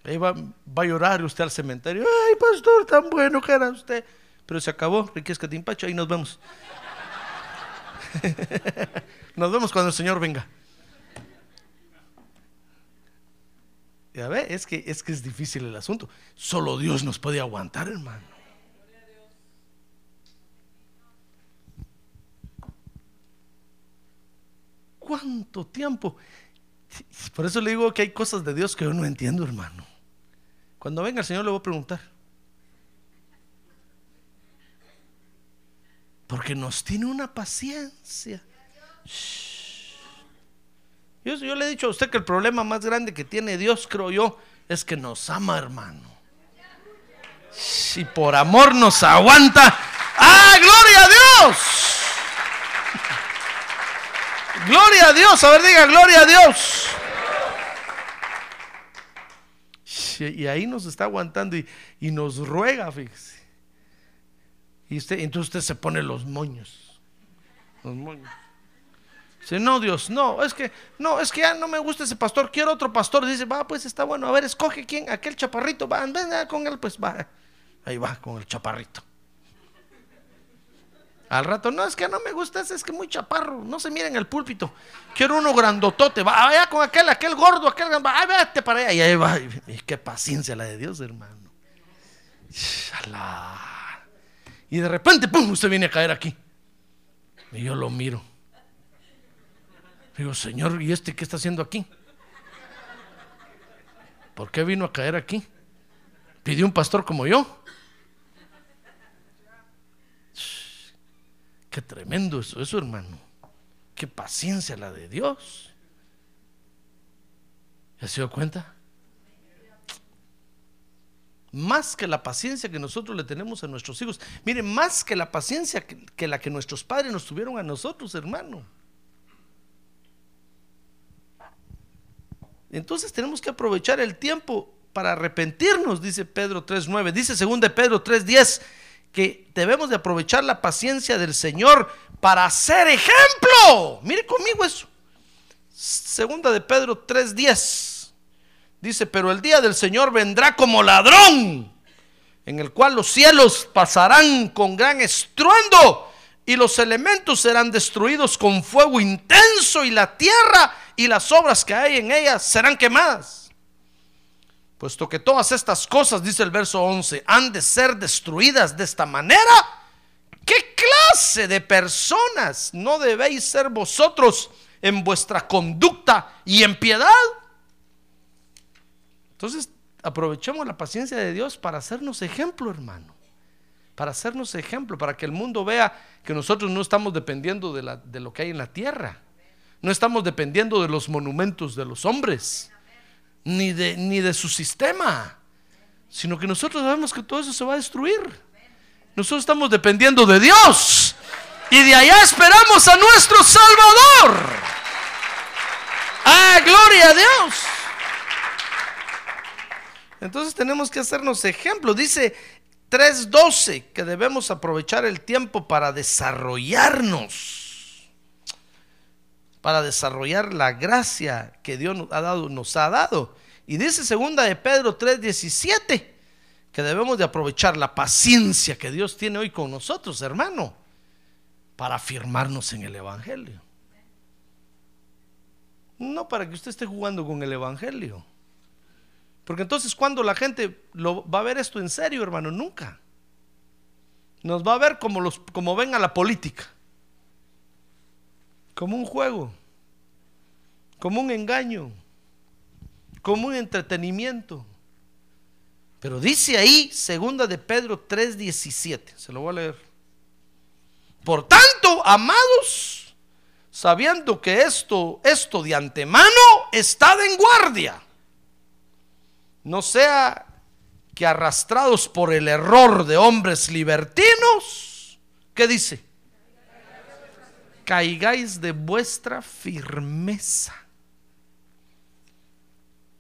Ahí va, va, a llorar usted al cementerio. Ay, pastor, tan bueno que era usted. Pero se acabó, riquezca de Impacho, ahí nos vemos. [LAUGHS] nos vemos cuando el Señor venga. Ya ve, es que, es que es difícil el asunto. Solo Dios nos puede aguantar, hermano. ¿Cuánto tiempo? Por eso le digo que hay cosas de Dios que yo no entiendo, hermano. Cuando venga el Señor le voy a preguntar. Porque nos tiene una paciencia. Yo, le he dicho a usted que el problema más grande que tiene Dios, creo yo, es que nos ama, hermano. Si por amor nos aguanta, ¡ah, gloria a Dios! Gloria a Dios, a ver, diga, gloria a Dios y ahí nos está aguantando y, nos ruega, fíjese. Y usted, entonces usted se pone los moños. Los moños. Dice, no, Dios, no, es que, no, es que ya no me gusta ese pastor, quiero otro pastor. Dice, va, pues está bueno, a ver, escoge quién, aquel chaparrito, va, ven con él, pues va. Ahí va, con el chaparrito. Al rato, no, es que no me gusta ese, es que muy chaparro, no se mira en el púlpito. Quiero uno grandotote, va allá con aquel, aquel gordo, aquel, va, vete para allá. Y ahí va, y qué paciencia la de Dios, hermano. Y de repente, pum, usted viene a caer aquí. Y yo lo miro. Digo, Señor, ¿y este qué está haciendo aquí? ¿Por qué vino a caer aquí? ¿Pidió un pastor como yo? Qué tremendo eso, eso hermano. Qué paciencia la de Dios. ¿Ya se dio cuenta? Más que la paciencia que nosotros le tenemos a nuestros hijos. Miren, más que la paciencia que, que la que nuestros padres nos tuvieron a nosotros, hermano. Entonces tenemos que aprovechar el tiempo para arrepentirnos, dice Pedro 3.9. Dice según de Pedro 3.10 que debemos de aprovechar la paciencia del Señor para ser ejemplo. Mire conmigo eso. Segunda de Pedro 3:10. Dice, pero el día del Señor vendrá como ladrón, en el cual los cielos pasarán con gran estruendo y los elementos serán destruidos con fuego intenso y la tierra y las obras que hay en ella serán quemadas. Puesto que todas estas cosas, dice el verso 11, han de ser destruidas de esta manera, ¿qué clase de personas no debéis ser vosotros en vuestra conducta y en piedad? Entonces, aprovechemos la paciencia de Dios para hacernos ejemplo, hermano. Para hacernos ejemplo, para que el mundo vea que nosotros no estamos dependiendo de, de lo que hay en la tierra. No estamos dependiendo de los monumentos de los hombres ni de, ni de su sistema, sino que nosotros sabemos que todo eso se va a destruir. Nosotros estamos dependiendo de Dios y de allá esperamos a nuestro Salvador. ¡Ah, gloria a Dios! Entonces tenemos que hacernos ejemplo. Dice 3.12 que debemos aprovechar el tiempo para desarrollarnos. para desarrollar la gracia que Dios nos ha dado. Nos ha dado. Y dice segunda de Pedro 3:17 que debemos de aprovechar la paciencia que Dios tiene hoy con nosotros, hermano, para afirmarnos en el Evangelio. No para que usted esté jugando con el Evangelio. Porque entonces cuando la gente lo, va a ver esto en serio, hermano, nunca. Nos va a ver como, los, como ven a la política. Como un juego. Como un engaño. Como un entretenimiento. Pero dice ahí, segunda de Pedro 3:17, se lo voy a leer. Por tanto, amados, sabiendo que esto, esto de antemano está en guardia, no sea que arrastrados por el error de hombres libertinos, ¿qué dice? Caigáis de vuestra firmeza.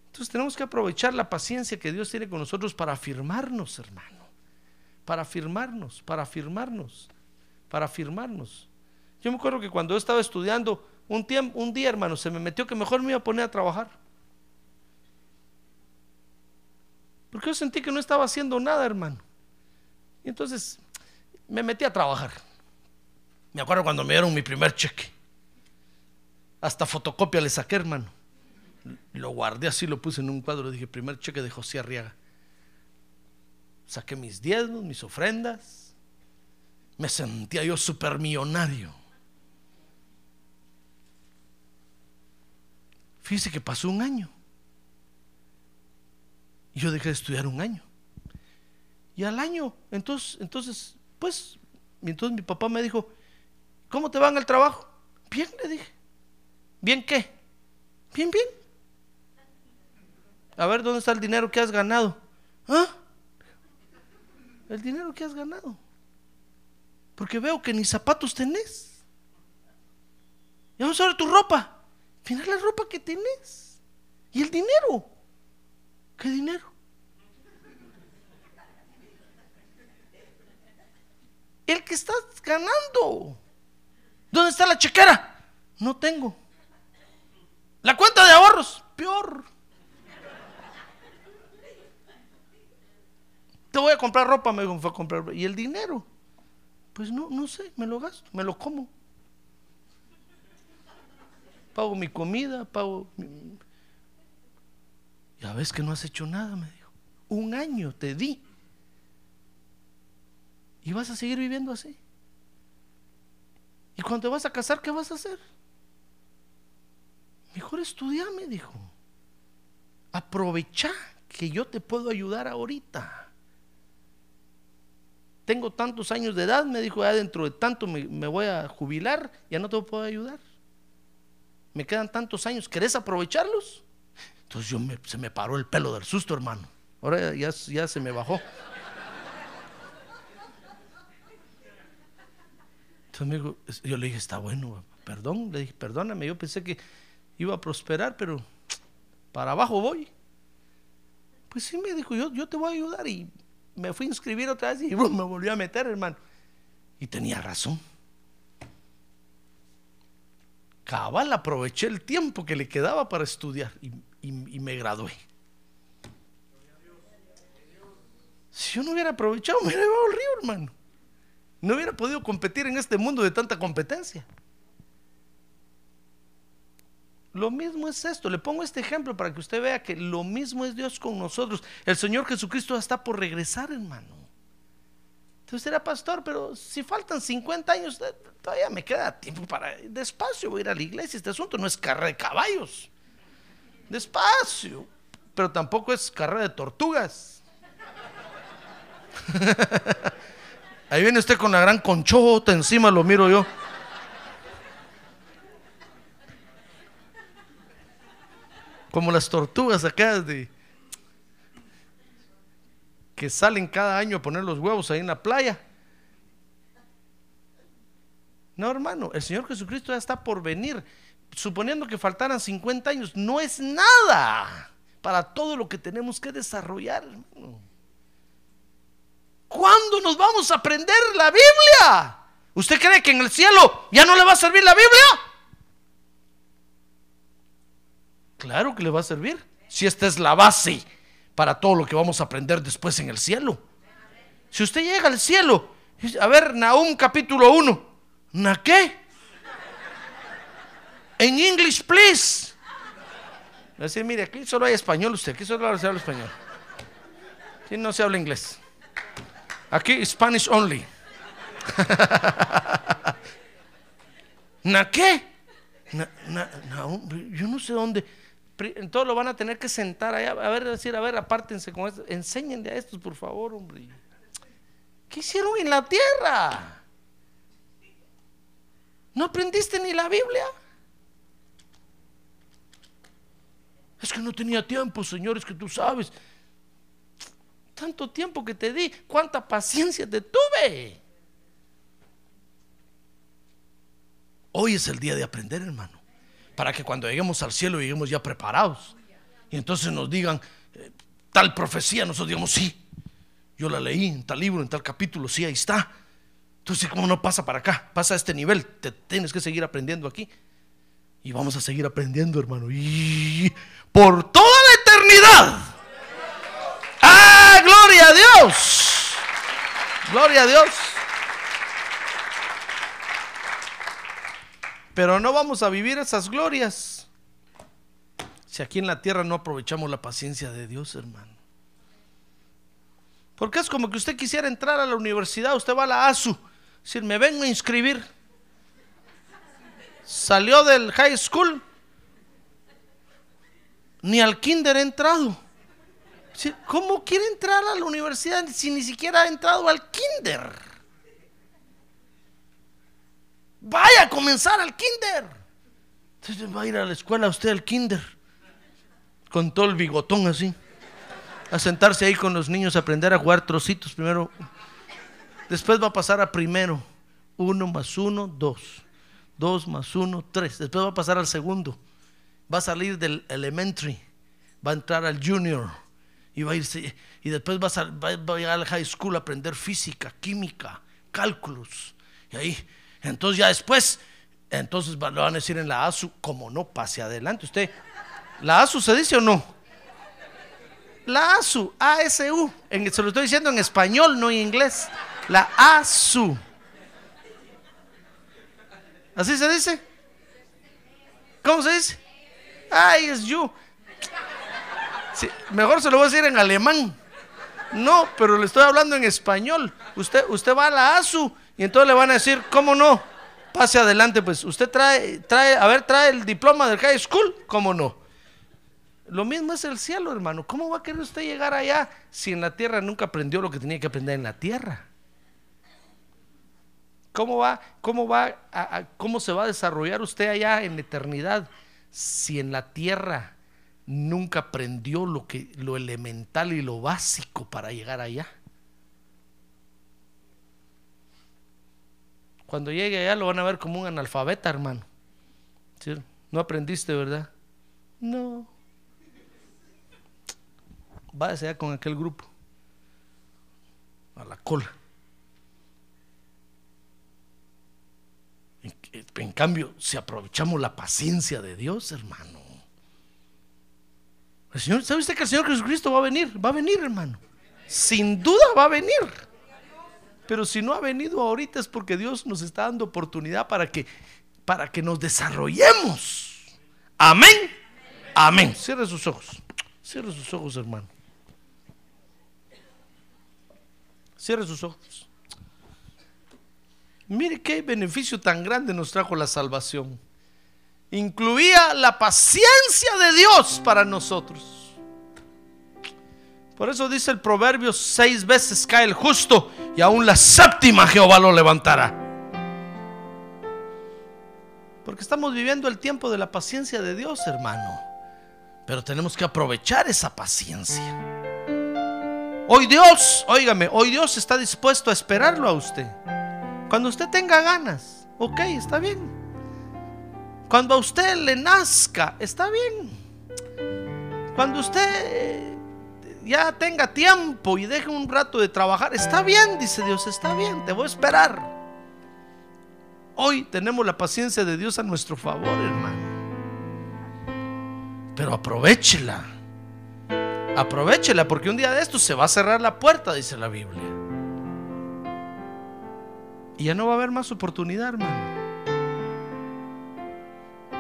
Entonces tenemos que aprovechar la paciencia que Dios tiene con nosotros para afirmarnos, hermano. Para afirmarnos, para afirmarnos, para afirmarnos. Yo me acuerdo que cuando yo estaba estudiando, un, un día, hermano, se me metió que mejor me iba a poner a trabajar. Porque yo sentí que no estaba haciendo nada, hermano. Y entonces me metí a trabajar. Me acuerdo cuando me dieron mi primer cheque. Hasta fotocopia le saqué, hermano. Lo guardé así, lo puse en un cuadro. Dije, primer cheque de José Arriaga. Saqué mis diezmos, mis ofrendas. Me sentía yo supermillonario. Fíjese que pasó un año. Y yo dejé de estudiar un año. Y al año, entonces, entonces, pues, entonces mi papá me dijo, ¿cómo te van al trabajo? Bien, le dije. ¿Bien qué? Bien, bien. A ver, ¿dónde está el dinero que has ganado? ¿Ah? El dinero que has ganado. Porque veo que ni zapatos tenés. Y vamos a ver tu ropa. Mira la ropa que tenés. Y el dinero. ¿Qué dinero? El que estás ganando. ¿Dónde está la chequera? No tengo. La cuenta de ahorros, peor. Te voy a comprar ropa, me dijo, fue a comprar. ¿Y el dinero? Pues no, no sé, me lo gasto, me lo como. Pago mi comida, pago mi... Ya ves que no has hecho nada, me dijo. Un año te di. Y vas a seguir viviendo así. Y cuando te vas a casar, ¿qué vas a hacer? Mejor estudia, me dijo. Aprovecha que yo te puedo ayudar ahorita tengo tantos años de edad, me dijo, ya dentro de tanto me, voy a jubilar, ya no te puedo ayudar. Me quedan tantos años, ¿querés aprovecharlos? Entonces yo se me paró el pelo del susto, hermano. Ahora ya, se me bajó. Entonces me dijo, yo le dije, está bueno, perdón, le dije, perdóname, yo pensé que iba a prosperar, pero para abajo voy. Pues sí, me dijo, yo, te voy a ayudar y me fui a inscribir otra vez y [LAUGHS] me volvió a meter, hermano. Y tenía razón. Cabal, aproveché el tiempo que le quedaba para estudiar me gradué. Si yo no hubiera aprovechado, me hubiera llevado al río, hermano. No hubiera podido competir en este mundo de tanta competencia. Lo mismo es esto. Le pongo este ejemplo para que usted vea que lo mismo es Dios con nosotros. El Señor Jesucristo está por regresar, hermano. Entonces era pastor, pero si faltan 50 años, todavía me queda tiempo para... Despacio voy a ir a la iglesia. Este asunto no es carrera de caballos. Despacio. Pero tampoco es carrera de tortugas. [LAUGHS] Ahí viene usted con la gran conchota encima, lo miro yo. Como las tortugas acá de que salen cada año a poner los huevos ahí en la playa. No, hermano, el Señor Jesucristo ya está por venir. Suponiendo que faltaran 50 años, no es nada para todo lo que tenemos que desarrollar. ¿Cuándo nos vamos a aprender la Biblia? ¿Usted cree que en el cielo ya no le va a servir la Biblia? Claro que le va a servir. Si esta es la base para todo lo que vamos a aprender después en el cielo. Si usted llega al cielo, a ver, Nahum capítulo 1, ¿na qué? En English, please. Decir, mire, aquí solo hay español usted, aquí solo se habla español. Aquí no se habla inglés. Aquí Spanish only. [LAUGHS] ¿Na qué? Yo no sé dónde. Entonces lo van a tener que sentar allá. A ver, decir, a ver, apártense con esto. Enséñenle a estos, por favor, hombre. ¿Qué hicieron en la tierra? ¿No aprendiste ni la Biblia? Es que no tenía tiempo, Señor, es que tú sabes. Tanto tiempo que te di, cuánta paciencia te tuve. Hoy es el día de aprender, hermano para que cuando lleguemos al cielo lleguemos ya preparados. Y entonces nos digan eh, tal profecía, nosotros digamos, sí, yo la leí en tal libro, en tal capítulo, sí, ahí está. Entonces, ¿cómo no pasa para acá? Pasa a este nivel, te tienes que seguir aprendiendo aquí. Y vamos a seguir aprendiendo, hermano. Y por toda la eternidad. ¡Ah, gloria a Dios! Gloria a Dios. Pero no vamos a vivir esas glorias si aquí en la tierra no aprovechamos la paciencia de Dios, hermano. Porque es como que usted quisiera entrar a la universidad, usted va a la ASU, decir, me vengo a inscribir. Salió del high school, ni al kinder ha entrado. ¿Cómo quiere entrar a la universidad si ni siquiera ha entrado al kinder? Vaya a comenzar al kinder. Entonces va a ir a la escuela usted al kinder. Con todo el bigotón así. A sentarse ahí con los niños a aprender a jugar trocitos primero. Después va a pasar a primero. Uno más uno, dos. Dos más uno, tres. Después va a pasar al segundo. Va a salir del elementary. Va a entrar al junior. Y va a irse. Y después va a, llegar al high school a aprender física, química, cálculos. Y ahí entonces ya después, entonces lo van a decir en la ASU, como no, pase adelante usted. ¿La ASU se dice o no? La ASU, ASU, en, se lo estoy diciendo en español, no en inglés. La ASU. ¿Así se dice? ¿Cómo se dice? Ay, es you. mejor se lo voy a decir en alemán. No, pero le estoy hablando en español. Usted, usted va a la ASU y entonces le van a decir, ¿cómo no? Pase adelante, pues usted trae, trae, a ver, trae el diploma del high school, ¿cómo no? Lo mismo es el cielo, hermano. ¿Cómo va a querer usted llegar allá si en la tierra nunca aprendió lo que tenía que aprender en la tierra? ¿Cómo va, cómo va, cómo se va a desarrollar usted allá en la eternidad si en la tierra nunca aprendió lo que, lo elemental y lo básico para llegar allá? Cuando llegue allá lo van a ver como un analfabeta, hermano. No aprendiste, ¿verdad? No. Váyase allá con aquel grupo. A la cola. En, cambio, si aprovechamos la paciencia de Dios, hermano. El Señor, ¿sabe usted que el Señor Jesucristo va a venir? Va a venir, hermano. Sin duda va a venir. Pero si no ha venido ahorita es porque Dios nos está dando oportunidad para que, para que nos desarrollemos. Amén. Amén. Cierre sus ojos. Cierre sus ojos, hermano. Cierre sus ojos. Mire qué beneficio tan grande nos trajo la salvación. Incluía la paciencia de Dios para nosotros. Por eso dice el proverbio, seis veces cae el justo y aún la séptima Jehová lo levantará. Porque estamos viviendo el tiempo de la paciencia de Dios, hermano. Pero tenemos que aprovechar esa paciencia. Hoy Dios, óigame, hoy Dios está dispuesto a esperarlo a usted. Cuando usted tenga ganas, ok, está bien. Cuando a usted le nazca, está bien. Cuando usted ya tenga tiempo y deje un rato de trabajar. Está bien, dice Dios, está bien, te voy a esperar. Hoy tenemos la paciencia de Dios a nuestro favor, hermano. Pero aprovechela. Aprovechela porque un día de esto se va a cerrar la puerta, dice la Biblia. Y ya no va a haber más oportunidad, hermano.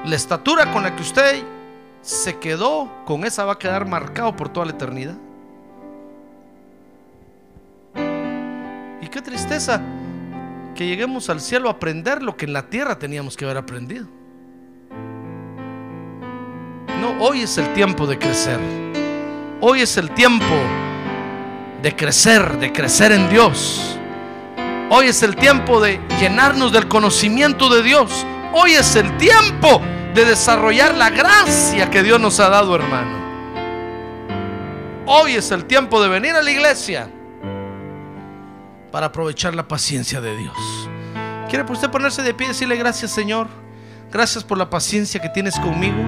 La estatura con la que usted se quedó, con esa va a quedar marcado por toda la eternidad. Y qué tristeza que lleguemos al cielo a aprender lo que en la tierra teníamos que haber aprendido. No, hoy es el tiempo de crecer. Hoy es el tiempo de crecer, de crecer en Dios. Hoy es el tiempo de llenarnos del conocimiento de Dios. Hoy es el tiempo de desarrollar la gracia que Dios nos ha dado, hermano. Hoy es el tiempo de venir a la iglesia para aprovechar la paciencia de Dios. ¿Quiere usted ponerse de pie y decirle gracias, Señor? Gracias por la paciencia que tienes conmigo.